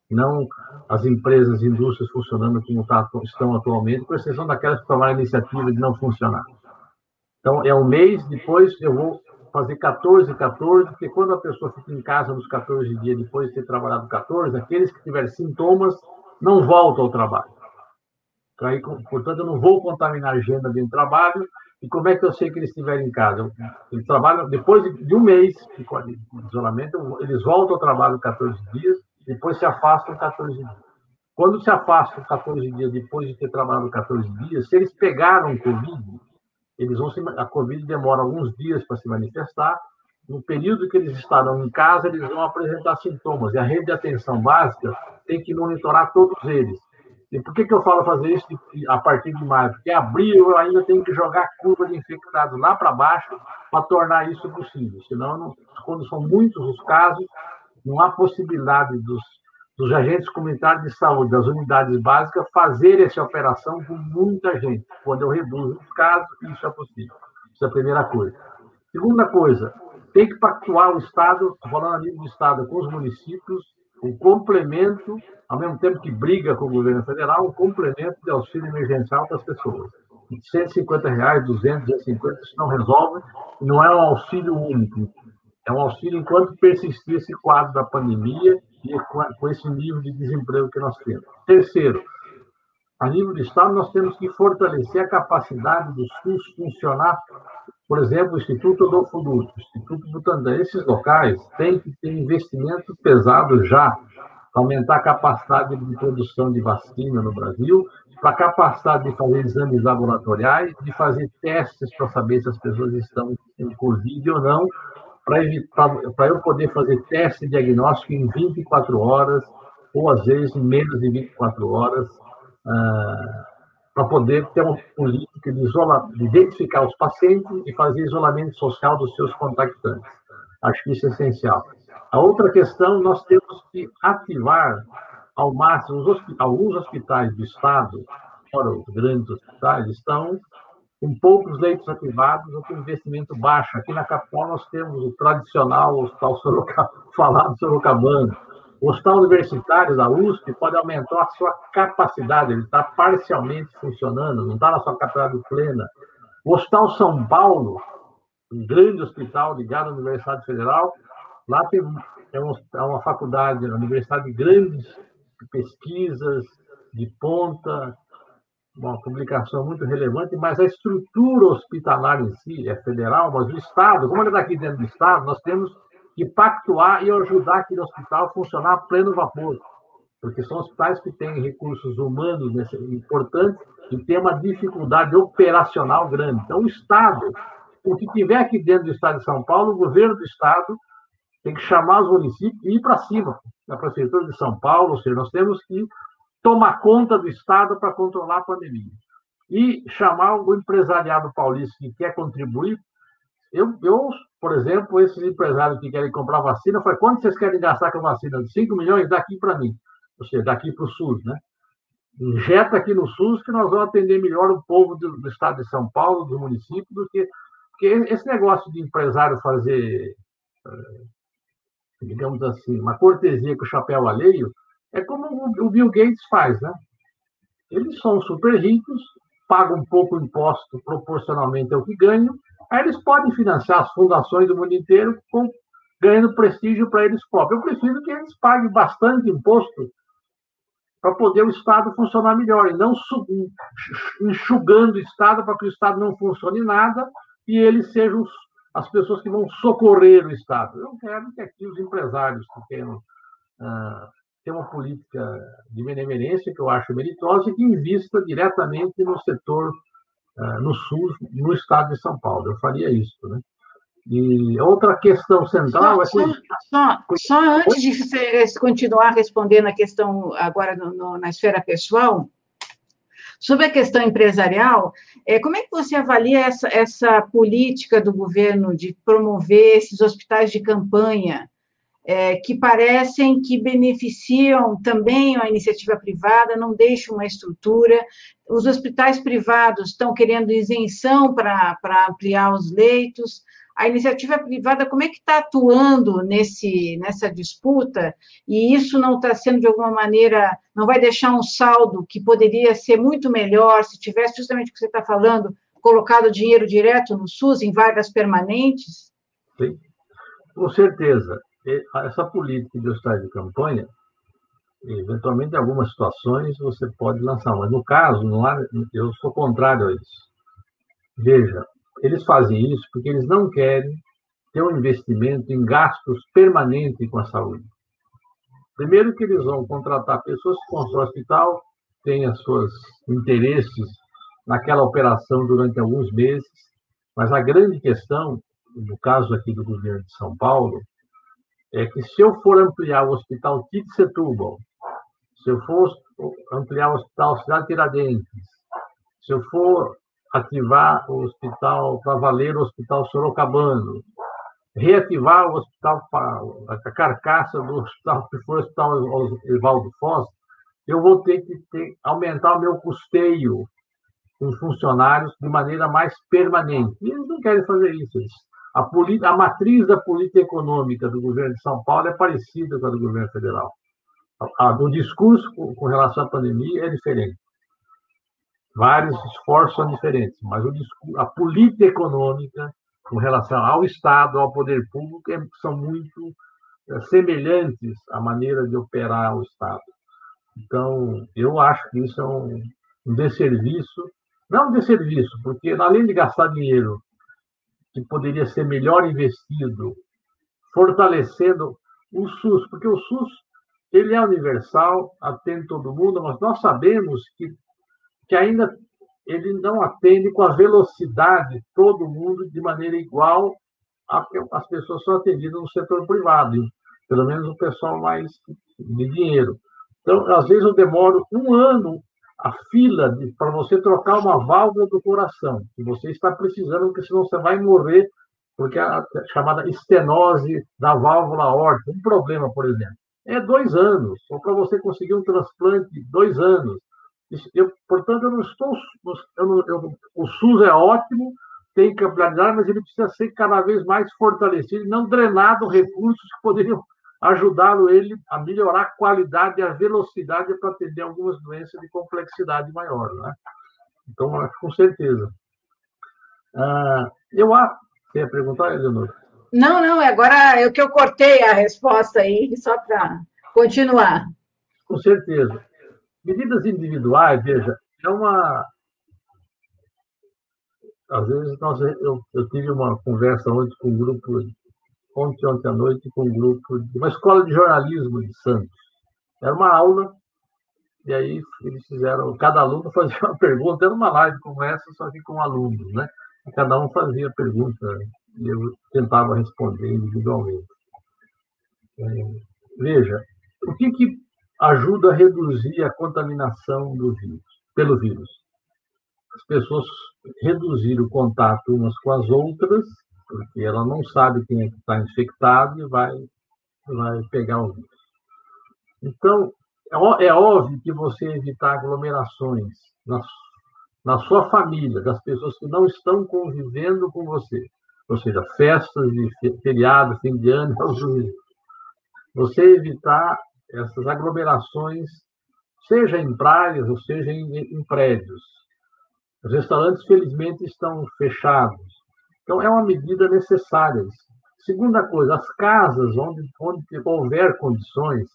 não as empresas indústrias funcionando como tá, estão atualmente, com exceção daquelas que tomaram a iniciativa de não funcionar. Então, é um mês, depois eu vou fazer 14, 14, porque quando a pessoa fica em casa nos 14 dias depois de ter trabalhado 14, aqueles que tiverem sintomas não voltam ao trabalho. Então, aí, portanto, eu não vou contaminar a agenda de trabalho. E como é que eu sei que eles estiverem em casa? Eles trabalham, depois de um mês de isolamento, eles voltam ao trabalho 14 dias, depois se afastam 14 dias. Quando se afastam 14 dias depois de ter trabalhado 14 dias, se eles pegaram Covid, eles vão se, a Covid demora alguns dias para se manifestar. No período que eles estarão em casa, eles vão apresentar sintomas. E a rede de atenção básica tem que monitorar todos eles. E por que, que eu falo fazer isso a partir de maio? Porque abril eu ainda tenho que jogar a curva de infectados lá para baixo para tornar isso possível. Senão, não, quando são muitos os casos, não há possibilidade dos, dos agentes comunitários de saúde, das unidades básicas, fazer essa operação com muita gente. Quando eu reduzo os casos, isso é possível. Isso é a primeira coisa. Segunda coisa, tem que pactuar o Estado, falando a nível do Estado, com os municípios, um complemento, ao mesmo tempo que briga com o governo federal, um complemento de auxílio emergencial para as pessoas. 150 reais, 200, 250, isso não resolve, não é um auxílio único. É um auxílio enquanto persistir esse quadro da pandemia e com esse nível de desemprego que nós temos. Terceiro, a nível do Estado, nós temos que fortalecer a capacidade do SUS funcionar. Por exemplo, o Instituto Adolfo Lutz, o Instituto Butantan, esses locais têm que ter investimentos pesados já para aumentar a capacidade de produção de vacina no Brasil, para a capacidade de fazer exames laboratoriais, de fazer testes para saber se as pessoas estão com Covid ou não, para eu poder fazer teste diagnóstico em 24 horas, ou às vezes em menos de 24 horas, ah, para poder ter uma política de, de identificar os pacientes e fazer isolamento social dos seus contactantes. Acho que isso é essencial. A outra questão, nós temos que ativar ao máximo, os alguns hospitais do Estado, fora os grandes hospitais, estão com poucos leitos ativados ou com investimento baixo. Aqui na capital nós temos o tradicional Hospital Sorocab... *laughs* falado Sorocabana. O Hospital Universitário da USP pode aumentar a sua capacidade, ele está parcialmente funcionando, não está na sua capacidade plena. O Hospital São Paulo, um grande hospital ligado à Universidade Federal, lá tem é, um, é uma faculdade, uma universidade de grandes pesquisas de ponta, uma publicação muito relevante, mas a estrutura hospitalar em si é federal, mas o Estado, como ele está aqui dentro do Estado, nós temos que pactuar e ajudar aquele hospital a funcionar a pleno vapor, porque são hospitais que têm recursos humanos importantes e têm uma dificuldade operacional grande. Então, o Estado, o que tiver aqui dentro do Estado de São Paulo, o governo do Estado tem que chamar os municípios e ir para cima, da Prefeitura de São Paulo, ou seja, nós temos que tomar conta do Estado para controlar a pandemia. E chamar o empresariado paulista que quer contribuir. Eu, eu, por exemplo, esses empresários que querem comprar vacina, foi quanto vocês querem gastar com vacina? 5 milhões daqui para mim, ou seja, daqui para o SUS, né? Injeta aqui no SUS que nós vamos atender melhor o povo do, do estado de São Paulo, do município, do que. Porque esse negócio de empresário fazer eh, digamos assim, uma cortesia com o chapéu alheio, é como o Bill Gates faz, né? Eles são super ricos, pagam pouco imposto proporcionalmente ao que ganham, aí eles podem financiar as fundações do mundo inteiro com, ganhando prestígio para eles próprios. Eu prefiro que eles paguem bastante imposto para poder o Estado funcionar melhor, e não enxugando o Estado para que o Estado não funcione nada e eles sejam as pessoas que vão socorrer o Estado. Eu quero que aqui os empresários que uh, ter uma política de benemerência, que eu acho meritosa, e que invista diretamente no setor, uh, no SUS, no Estado de São Paulo. Eu faria isso. Né? E outra questão central só, é que... Só, só antes de você continuar respondendo a questão agora no, no, na esfera pessoal, Sobre a questão empresarial, é, como é que você avalia essa, essa política do governo de promover esses hospitais de campanha, é, que parecem que beneficiam também a iniciativa privada, não deixam uma estrutura. Os hospitais privados estão querendo isenção para ampliar os leitos a iniciativa privada, como é que está atuando nesse, nessa disputa, e isso não está sendo, de alguma maneira, não vai deixar um saldo que poderia ser muito melhor se tivesse justamente o que você está falando, colocado dinheiro direto no SUS, em vagas permanentes? Sim, com certeza. Essa política de hospitais de campanha, eventualmente, em algumas situações, você pode lançar, mas no caso, não há, eu sou contrário a isso. Veja, eles fazem isso porque eles não querem ter um investimento em gastos permanentes com a saúde. Primeiro que eles vão contratar pessoas que constroem hospital, têm os seus interesses naquela operação durante alguns meses, mas a grande questão, no caso aqui do governo de São Paulo, é que se eu for ampliar o hospital Tite Setúbal, se eu for ampliar o hospital Cidade Tiradentes, se eu for ativar o hospital Cavaleiro, o hospital Sorocabano, reativar o hospital, a carcaça do hospital que foi o hospital Evaldo Foz, eu vou ter que ter, aumentar o meu custeio com funcionários de maneira mais permanente. E eles não querem fazer isso. Eles A, a matriz da política econômica do governo de São Paulo é parecida com a do governo federal. A, o discurso com, com relação à pandemia é diferente. Vários esforços são diferentes, mas o a política econômica com relação ao Estado, ao poder público, é, são muito é, semelhantes à maneira de operar o Estado. Então, eu acho que isso é um, um desserviço, não um desserviço, porque além de gastar dinheiro que poderia ser melhor investido, fortalecendo o SUS, porque o SUS ele é universal, atende todo mundo, mas nós sabemos que, que ainda ele não atende com a velocidade todo mundo de maneira igual a as pessoas são atendidas no setor privado, pelo menos o pessoal mais de dinheiro. Então, às vezes eu demoro um ano a fila para você trocar uma válvula do coração, que você está precisando, porque senão você vai morrer, porque a chamada estenose da válvula aórtica, um problema, por exemplo, é dois anos, ou para você conseguir um transplante, dois anos. Eu, portanto, eu não estou. Eu não, eu, o SUS é ótimo, tem capilaridade, mas ele precisa ser cada vez mais fortalecido, não drenado recursos que poderiam ajudá-lo ele a melhorar a qualidade e a velocidade para atender algumas doenças de complexidade maior, né? Então, com certeza. Ah, eu acho. Ia perguntar, Eleonora? Não, não, agora eu que eu cortei a resposta aí, só para continuar. Com certeza. Medidas individuais, veja, é uma. Às vezes, nós, eu, eu tive uma conversa ontem com um grupo ontem, ontem à noite, com um grupo de uma escola de jornalismo de Santos. Era uma aula, e aí eles fizeram, cada aluno *laughs* fazia uma pergunta, era uma live como essa, só que com alunos, né? E cada um fazia a pergunta, e eu tentava responder individualmente. É, veja, o que, que ajuda a reduzir a contaminação do vírus, pelo vírus? As pessoas reduzir o contato umas com as outras porque ela não sabe quem é que está infectado e vai, vai pegar o vírus. Então, é, é óbvio que você evitar aglomerações na, na sua família, das pessoas que não estão convivendo com você, ou seja, festas de feriado, fim de ano, *laughs* você evitar essas aglomerações, seja em praias ou seja em, em prédios. Os restaurantes, felizmente, estão fechados, então, é uma medida necessária. Segunda coisa, as casas onde, onde houver condições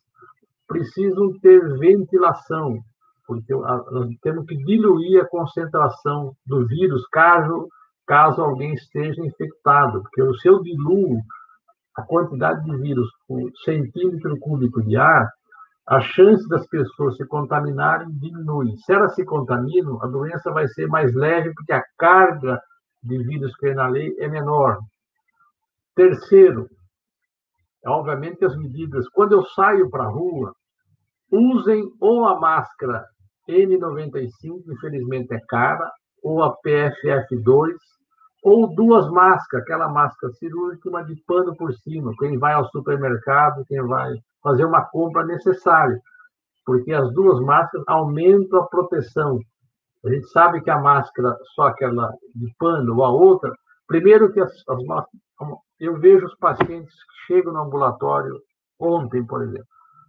precisam ter ventilação, porque nós temos que diluir a concentração do vírus caso, caso alguém esteja infectado, porque o seu diluo a quantidade de vírus por centímetro cúbico de ar, a chance das pessoas se contaminarem diminui. Se elas se contaminam, a doença vai ser mais leve, porque a carga de vírus que é na lei é menor. Terceiro, obviamente as medidas, quando eu saio para a rua, usem ou a máscara N95, infelizmente é cara, ou a PFF2, ou duas máscaras, aquela máscara cirúrgica, uma de pano por cima, quem vai ao supermercado, quem vai fazer uma compra necessária, porque as duas máscaras aumentam a proteção a gente sabe que a máscara, só aquela de pano ou a outra, primeiro que as, as eu vejo os pacientes que chegam no ambulatório ontem, por exemplo.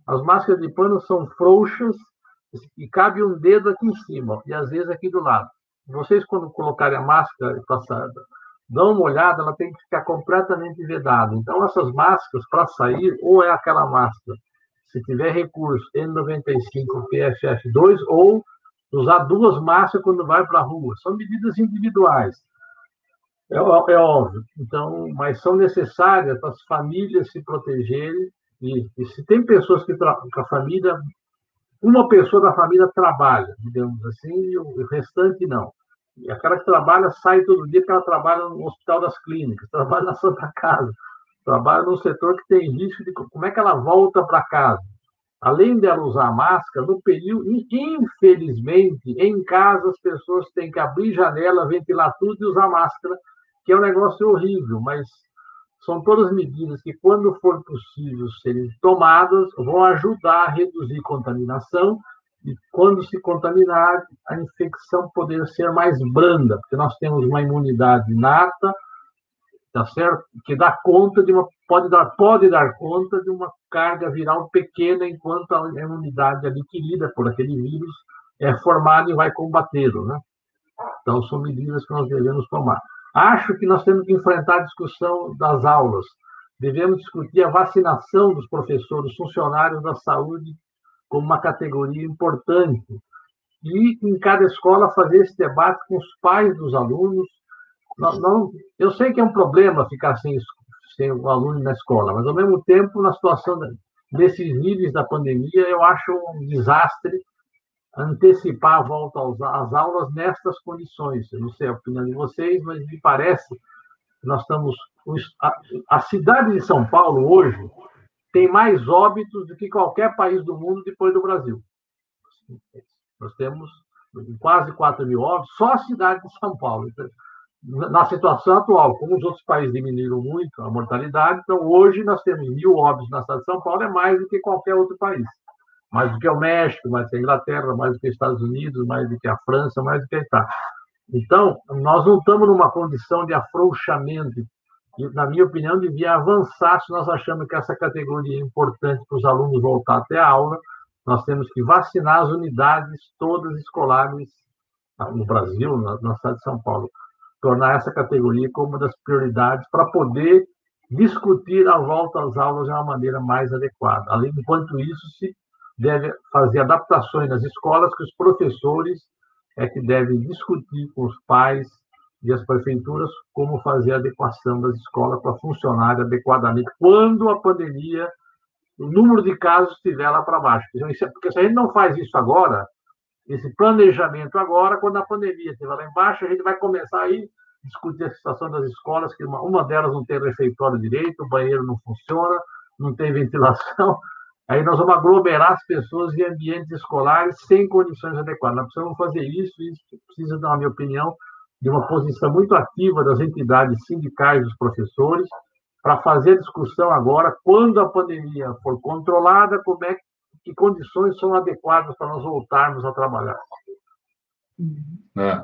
As máscaras de pano são frouxas e cabe um dedo aqui em cima e às vezes aqui do lado. Vocês, quando colocarem a máscara passada, dão uma olhada, ela tem que ficar completamente vedada. Então, essas máscaras, para sair, ou é aquela máscara, se tiver recurso, N95 PFF2, ou usar duas máscaras quando vai para a rua. São medidas individuais. É, é, óbvio. Então, mas são necessárias para as famílias se protegerem. E, e se tem pessoas que, que a família, uma pessoa da família trabalha, digamos assim, e o, restante não. E aquela que trabalha sai todo dia porque ela trabalha no Hospital das Clínicas, *laughs* trabalha na Santa Casa, trabalha num setor que tem risco de como é que ela volta para casa além dela usar máscara, no período, infelizmente, em casa as pessoas têm que abrir janela, ventilar tudo e usar máscara, que é um negócio horrível, mas são todas medidas que, quando for possível serem tomadas, vão ajudar a reduzir contaminação e, quando se contaminar, a infecção poder ser mais branda, porque nós temos uma imunidade inata, tá certo? Que dá conta de uma pode dar pode dar conta de uma carga viral pequena enquanto a imunidade adquirida por aquele vírus é formada e vai combatê-lo, né? Então são medidas que nós devemos tomar. Acho que nós temos que enfrentar a discussão das aulas. Devemos discutir a vacinação dos professores, funcionários da saúde como uma categoria importante e em cada escola fazer esse debate com os pais dos alunos. Não, não, eu sei que é um problema ficar sem, sem o aluno na escola, mas ao mesmo tempo, na situação desses níveis da pandemia, eu acho um desastre antecipar a volta às aulas nestas condições. Eu não sei a opinião de vocês, mas me parece que nós estamos. A, cidade de São Paulo hoje tem mais óbitos do que qualquer país do mundo depois do Brasil. Nós temos quase 4 mil óbitos, só a cidade de São Paulo. Na situação atual, como os outros países diminuíram muito a mortalidade, então hoje nós temos mil óbitos na cidade de São Paulo, é mais do que qualquer outro país. Mais do que o México, mais do que a Inglaterra, mais do que os Estados Unidos, mais do que a França, mais do que a Itália. Então, nós não estamos numa condição de afrouxamento. E, na minha opinião, devia avançar se nós achamos que essa categoria é importante para os alunos voltar até a aula, nós temos que vacinar as unidades todas escolares no Brasil, na, na cidade de São Paulo. Tornar essa categoria como uma das prioridades para poder discutir a volta às aulas de uma maneira mais adequada. Além, enquanto isso, se deve fazer adaptações nas escolas que os professores é que devem discutir com os pais e as prefeituras como fazer a adequação das escolas para funcionar adequadamente quando a pandemia o número de casos estiver lá para baixo. É, porque se a gente não faz isso agora, esse planejamento agora, quando a pandemia estiver lá embaixo, a gente vai começar aí a discutir a situação das escolas, que uma, uma delas não tem refeitório direito, o banheiro não funciona, não tem ventilação. *laughs* Aí nós vamos aglomerar as pessoas em ambientes escolares sem condições adequadas. Nós precisamos fazer isso, e isso precisa, na minha opinião, de uma posição muito ativa das entidades sindicais dos professores, para fazer a discussão agora, quando a pandemia for controlada, como é que condições são adequadas para nós voltarmos a trabalhar. É.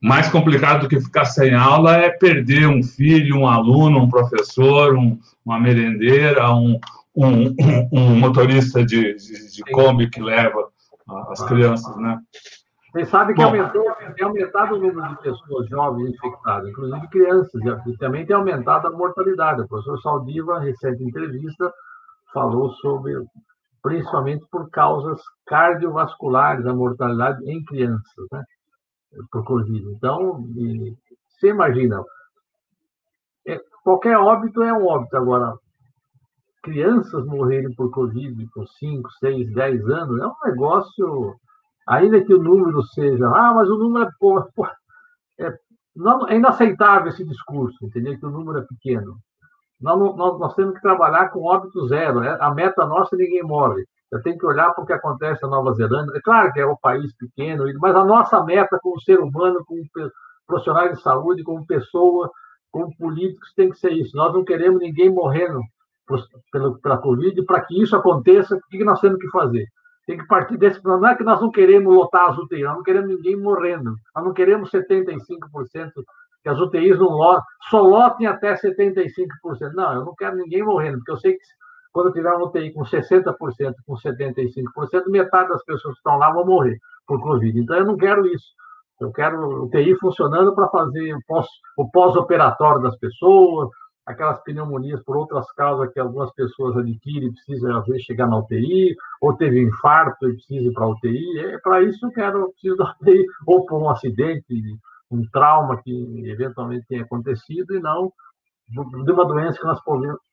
Mais complicado do que ficar sem aula é perder um filho, um aluno, um professor, um, uma merendeira, um, um, um motorista de, de, de Kombi que leva as crianças, né? Você sabe que aumentou, tem aumentado o número de pessoas jovens infectadas, inclusive crianças, e também tem aumentado a mortalidade. O professor Saldiva, recente entrevista, falou sobre, principalmente por causas cardiovasculares, a mortalidade em crianças, né? Por Covid. Então, e, você imagina, é, qualquer óbito é um óbito. Agora, crianças morrerem por Covid com 5, 6, 10 anos é um negócio ainda que o número seja, ah, mas o número é, pô, *laughs* é, não, é inaceitável esse discurso, entendeu? Que o número é pequeno. Nós, nós, nós temos que trabalhar com óbito zero. Né? A meta nossa ninguém morre. Eu tenho que olhar para o que acontece na Nova Zelândia. É claro que é um país pequeno, mas a nossa meta como ser humano, como profissionais de saúde, como pessoa, como políticos, tem que ser isso. Nós não queremos ninguém morrendo pela, pela Covid. Para que isso aconteça, o que nós temos que fazer? tem que partir desse. Não é que nós não queremos lotar as UTIs, nós não queremos ninguém morrendo. Nós não queremos 75% que as UTIs não lotem, só lotem até 75%. Não, eu não quero ninguém morrendo, porque eu sei que quando eu tiver uma UTI com 60%, com 75%, metade das pessoas que estão lá vão morrer por Covid. Então, eu não quero isso. Eu quero UTI funcionando para fazer o pós-operatório das pessoas, aquelas pneumonias por outras causas que algumas pessoas adquirem precisam, às vezes, chegar na UTI, ou teve infarto e precisa ir para a UTI. É, para isso eu quero, preciso da UTI, ou por um acidente, um trauma que eventualmente tenha acontecido, e não de uma doença que nós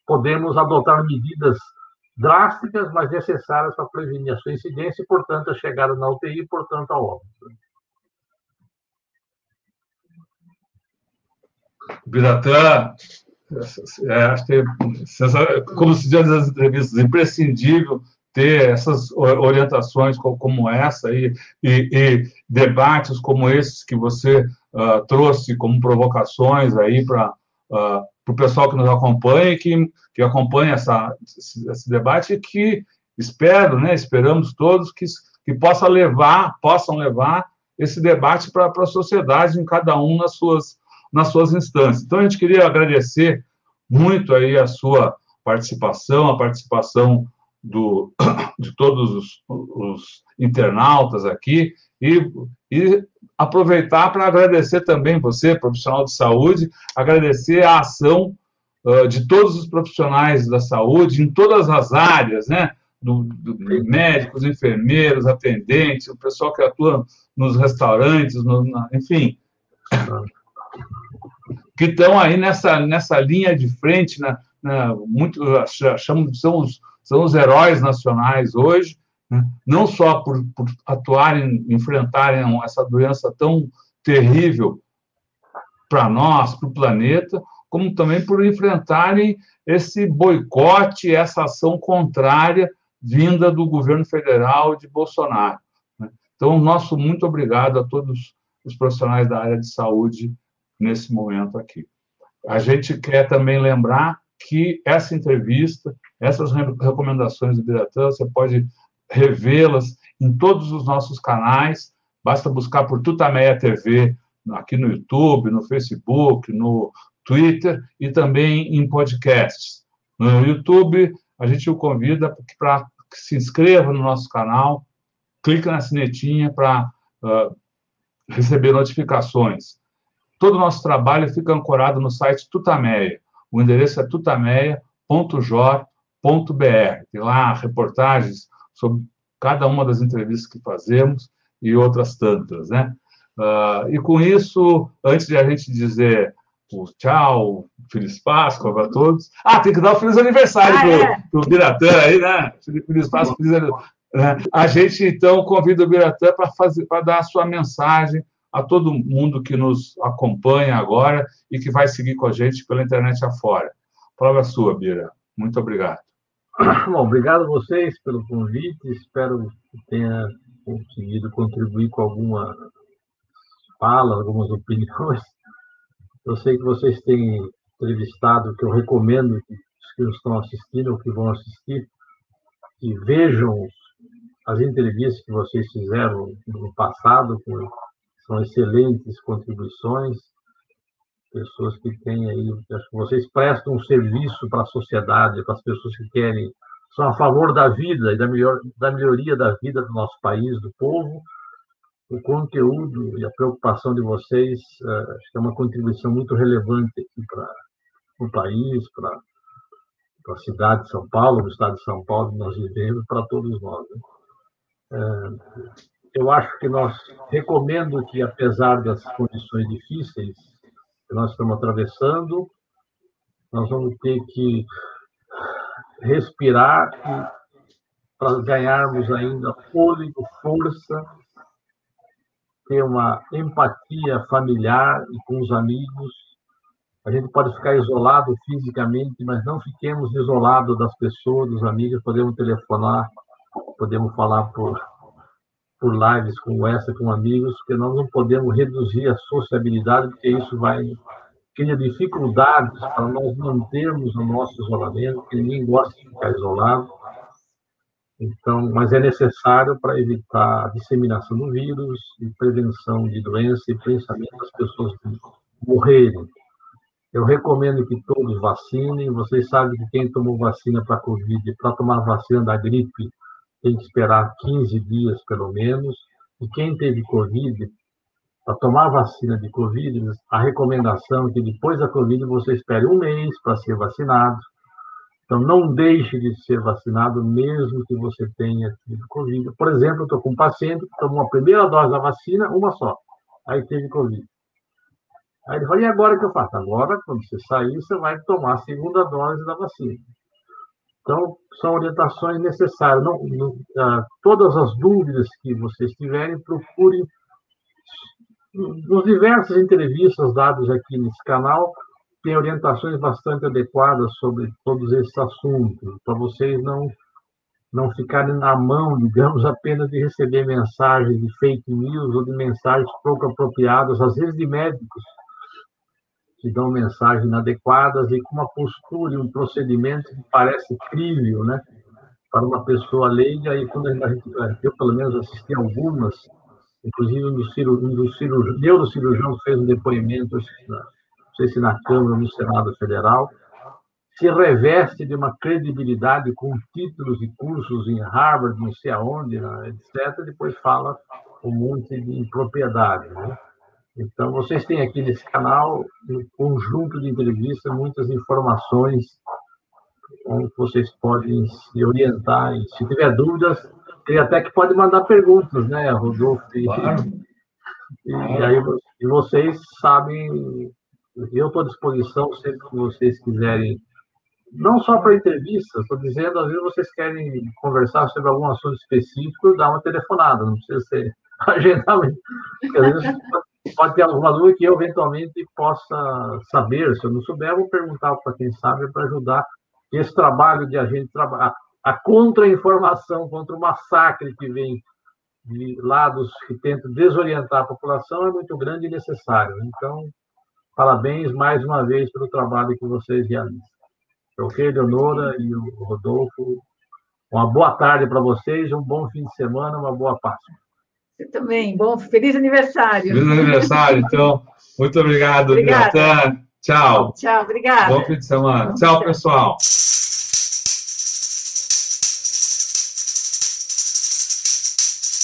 podemos adotar medidas drásticas, mas necessárias para prevenir a sua incidência e, portanto, a chegada na UTI e, portanto, a óbito. Biratã, é, acho que, como se diz nas entrevistas, imprescindível ter essas orientações como essa e, e, e debates como esses que você uh, trouxe como provocações aí para uh, ah, o pessoal que nos acompanha e que, que acompanha essa, esse, esse, debate e que espero, né, esperamos todos que, que possa levar, possam levar esse debate para a sociedade, em cada um nas suas nas suas instâncias. Então, a gente queria agradecer muito aí a sua participação, a participação do, *coughs* de todos os, os internautas aqui, e, e aproveitar para agradecer também você, profissional de saúde, agradecer a ação uh, de todos os profissionais da saúde em todas as áreas, né? Do, do, médicos, enfermeiros, atendentes, o pessoal que atua nos restaurantes, no, na, enfim, que estão aí nessa, nessa linha de frente, na, na, muito, achamos, são, os, são os heróis nacionais hoje, né? não só por, por atuarem, enfrentarem essa doença tão terrível para nós, para o planeta, como também por enfrentarem esse boicote, essa ação contrária vinda do governo federal de Bolsonaro. Né? Então, nosso muito obrigado a todos os profissionais da área de saúde nesse momento aqui. A gente quer também lembrar que essa entrevista, essas recomendações do Biratã, você pode revê-las em todos os nossos canais, basta buscar por Tutameia TV aqui no YouTube, no Facebook, no Twitter e também em podcasts. No YouTube, a gente o convida para que se inscreva no nosso canal, clique na sinetinha para uh, receber notificações. Todo o nosso trabalho fica ancorado no site Tutameia. O endereço é tutameia.jor.br. Tem lá reportagens sobre cada uma das entrevistas que fazemos e outras tantas, né? Uh, e com isso, antes de a gente dizer o tchau, Feliz Páscoa para todos. Ah, tem que dar o feliz aniversário ah, para o é. Biratã aí, né? Feliz Páscoa, feliz aniversário. Né? A gente, então, convida o Biratã para dar a sua mensagem a todo mundo que nos acompanha agora e que vai seguir com a gente pela internet afora. Prova sua, Bira. Muito obrigado. *coughs* Bom, obrigado a vocês pelo convite. Espero que tenha conseguido contribuir com alguma fala, algumas opiniões. Eu sei que vocês têm entrevistado, que eu recomendo que os que estão assistindo ou que vão assistir, que vejam as entrevistas que vocês fizeram no passado, com, são excelentes contribuições, pessoas que têm aí, acho que vocês prestam um serviço para a sociedade, para as pessoas que querem, são a favor da vida e da, melhor, da melhoria da vida do nosso país, do povo. O conteúdo e a preocupação de vocês uh, acho que é uma contribuição muito relevante aqui para o país, para a cidade de São Paulo, no estado de São Paulo, nós vivemos, para todos nós. Né? Uh, eu acho que nós recomendo que, apesar das condições difíceis, que nós estamos atravessando, nós vamos ter que respirar para ganharmos ainda fôlego, força, ter uma empatia familiar e com os amigos. A gente pode ficar isolado fisicamente, mas não fiquemos isolados das pessoas, dos amigos. Podemos telefonar, podemos falar por, por lives como essa com amigos, porque nós não podemos reduzir a sociabilidade, porque isso vai criar dificuldades para nós mantermos o nosso isolamento, porque ninguém gosta de ficar isolado. Então, mas é necessário para evitar a disseminação do vírus e prevenção de doença e principalmente das pessoas morrerem. Eu recomendo que todos vacinem. Vocês sabem que quem tomou vacina para Covid, para tomar vacina da gripe, tem que esperar 15 dias, pelo menos. E quem teve Covid, para tomar vacina de Covid, a recomendação é que depois da Covid você espere um mês para ser vacinado. Então, não deixe de ser vacinado, mesmo que você tenha tido Covid. Por exemplo, eu estou com um paciente que tomou a primeira dose da vacina, uma só. Aí teve Covid. Aí ele falou, e agora o que eu faço? Agora, quando você sair, você vai tomar a segunda dose da vacina. Então, são orientações necessárias. Não, não, uh, todas as dúvidas que vocês tiverem, procurem nas diversas entrevistas dadas aqui nesse canal, tem orientações bastante adequadas sobre todos esses assuntos, para vocês não não ficarem na mão, *laughs* digamos, apenas de receber mensagens de fake news ou de mensagens pouco apropriadas, às vezes de médicos que dão mensagens inadequadas e com uma postura e um procedimento que parece crível, né? Para uma pessoa leiga, e quando a gente, eu pelo menos assisti algumas, inclusive um dos, cirurgiões, um dos cirurgiões, neurocirurgião fez um depoimento sei se na Câmara ou no Senado Federal, se reveste de uma credibilidade com títulos e cursos em Harvard, não sei aonde, né, etc., depois fala um monte de impropriedade. Né? Então, vocês têm aqui nesse canal um conjunto de entrevistas, muitas informações onde vocês podem se orientar. E, se tiver dúvidas, tem até que pode mandar perguntas, né, Rodolfo? E, claro. e, e aí e vocês sabem, eu estou à disposição sempre que vocês quiserem, não só para entrevista, estou dizendo, às vezes vocês querem conversar sobre algum assunto específico, dá uma telefonada, não precisa ser *laughs* agendamento. Porque às vezes pode ter alguma dúvida que eu eventualmente possa saber. Se eu não souber, eu vou perguntar para quem sabe para ajudar esse trabalho de a gente trabalhar. A contra-informação contra o massacre que vem de lados que tentam desorientar a população é muito grande e necessário. Então, parabéns mais uma vez pelo trabalho que vocês realizam. Ok, Leonora e o Rodolfo. Uma boa tarde para vocês, um bom fim de semana, uma boa Páscoa. Você também. Bom, feliz aniversário. Feliz aniversário, então. Muito obrigado, Obrigada. Tchau. Tchau, obrigada. Bom fim de semana. Tchau, pessoal.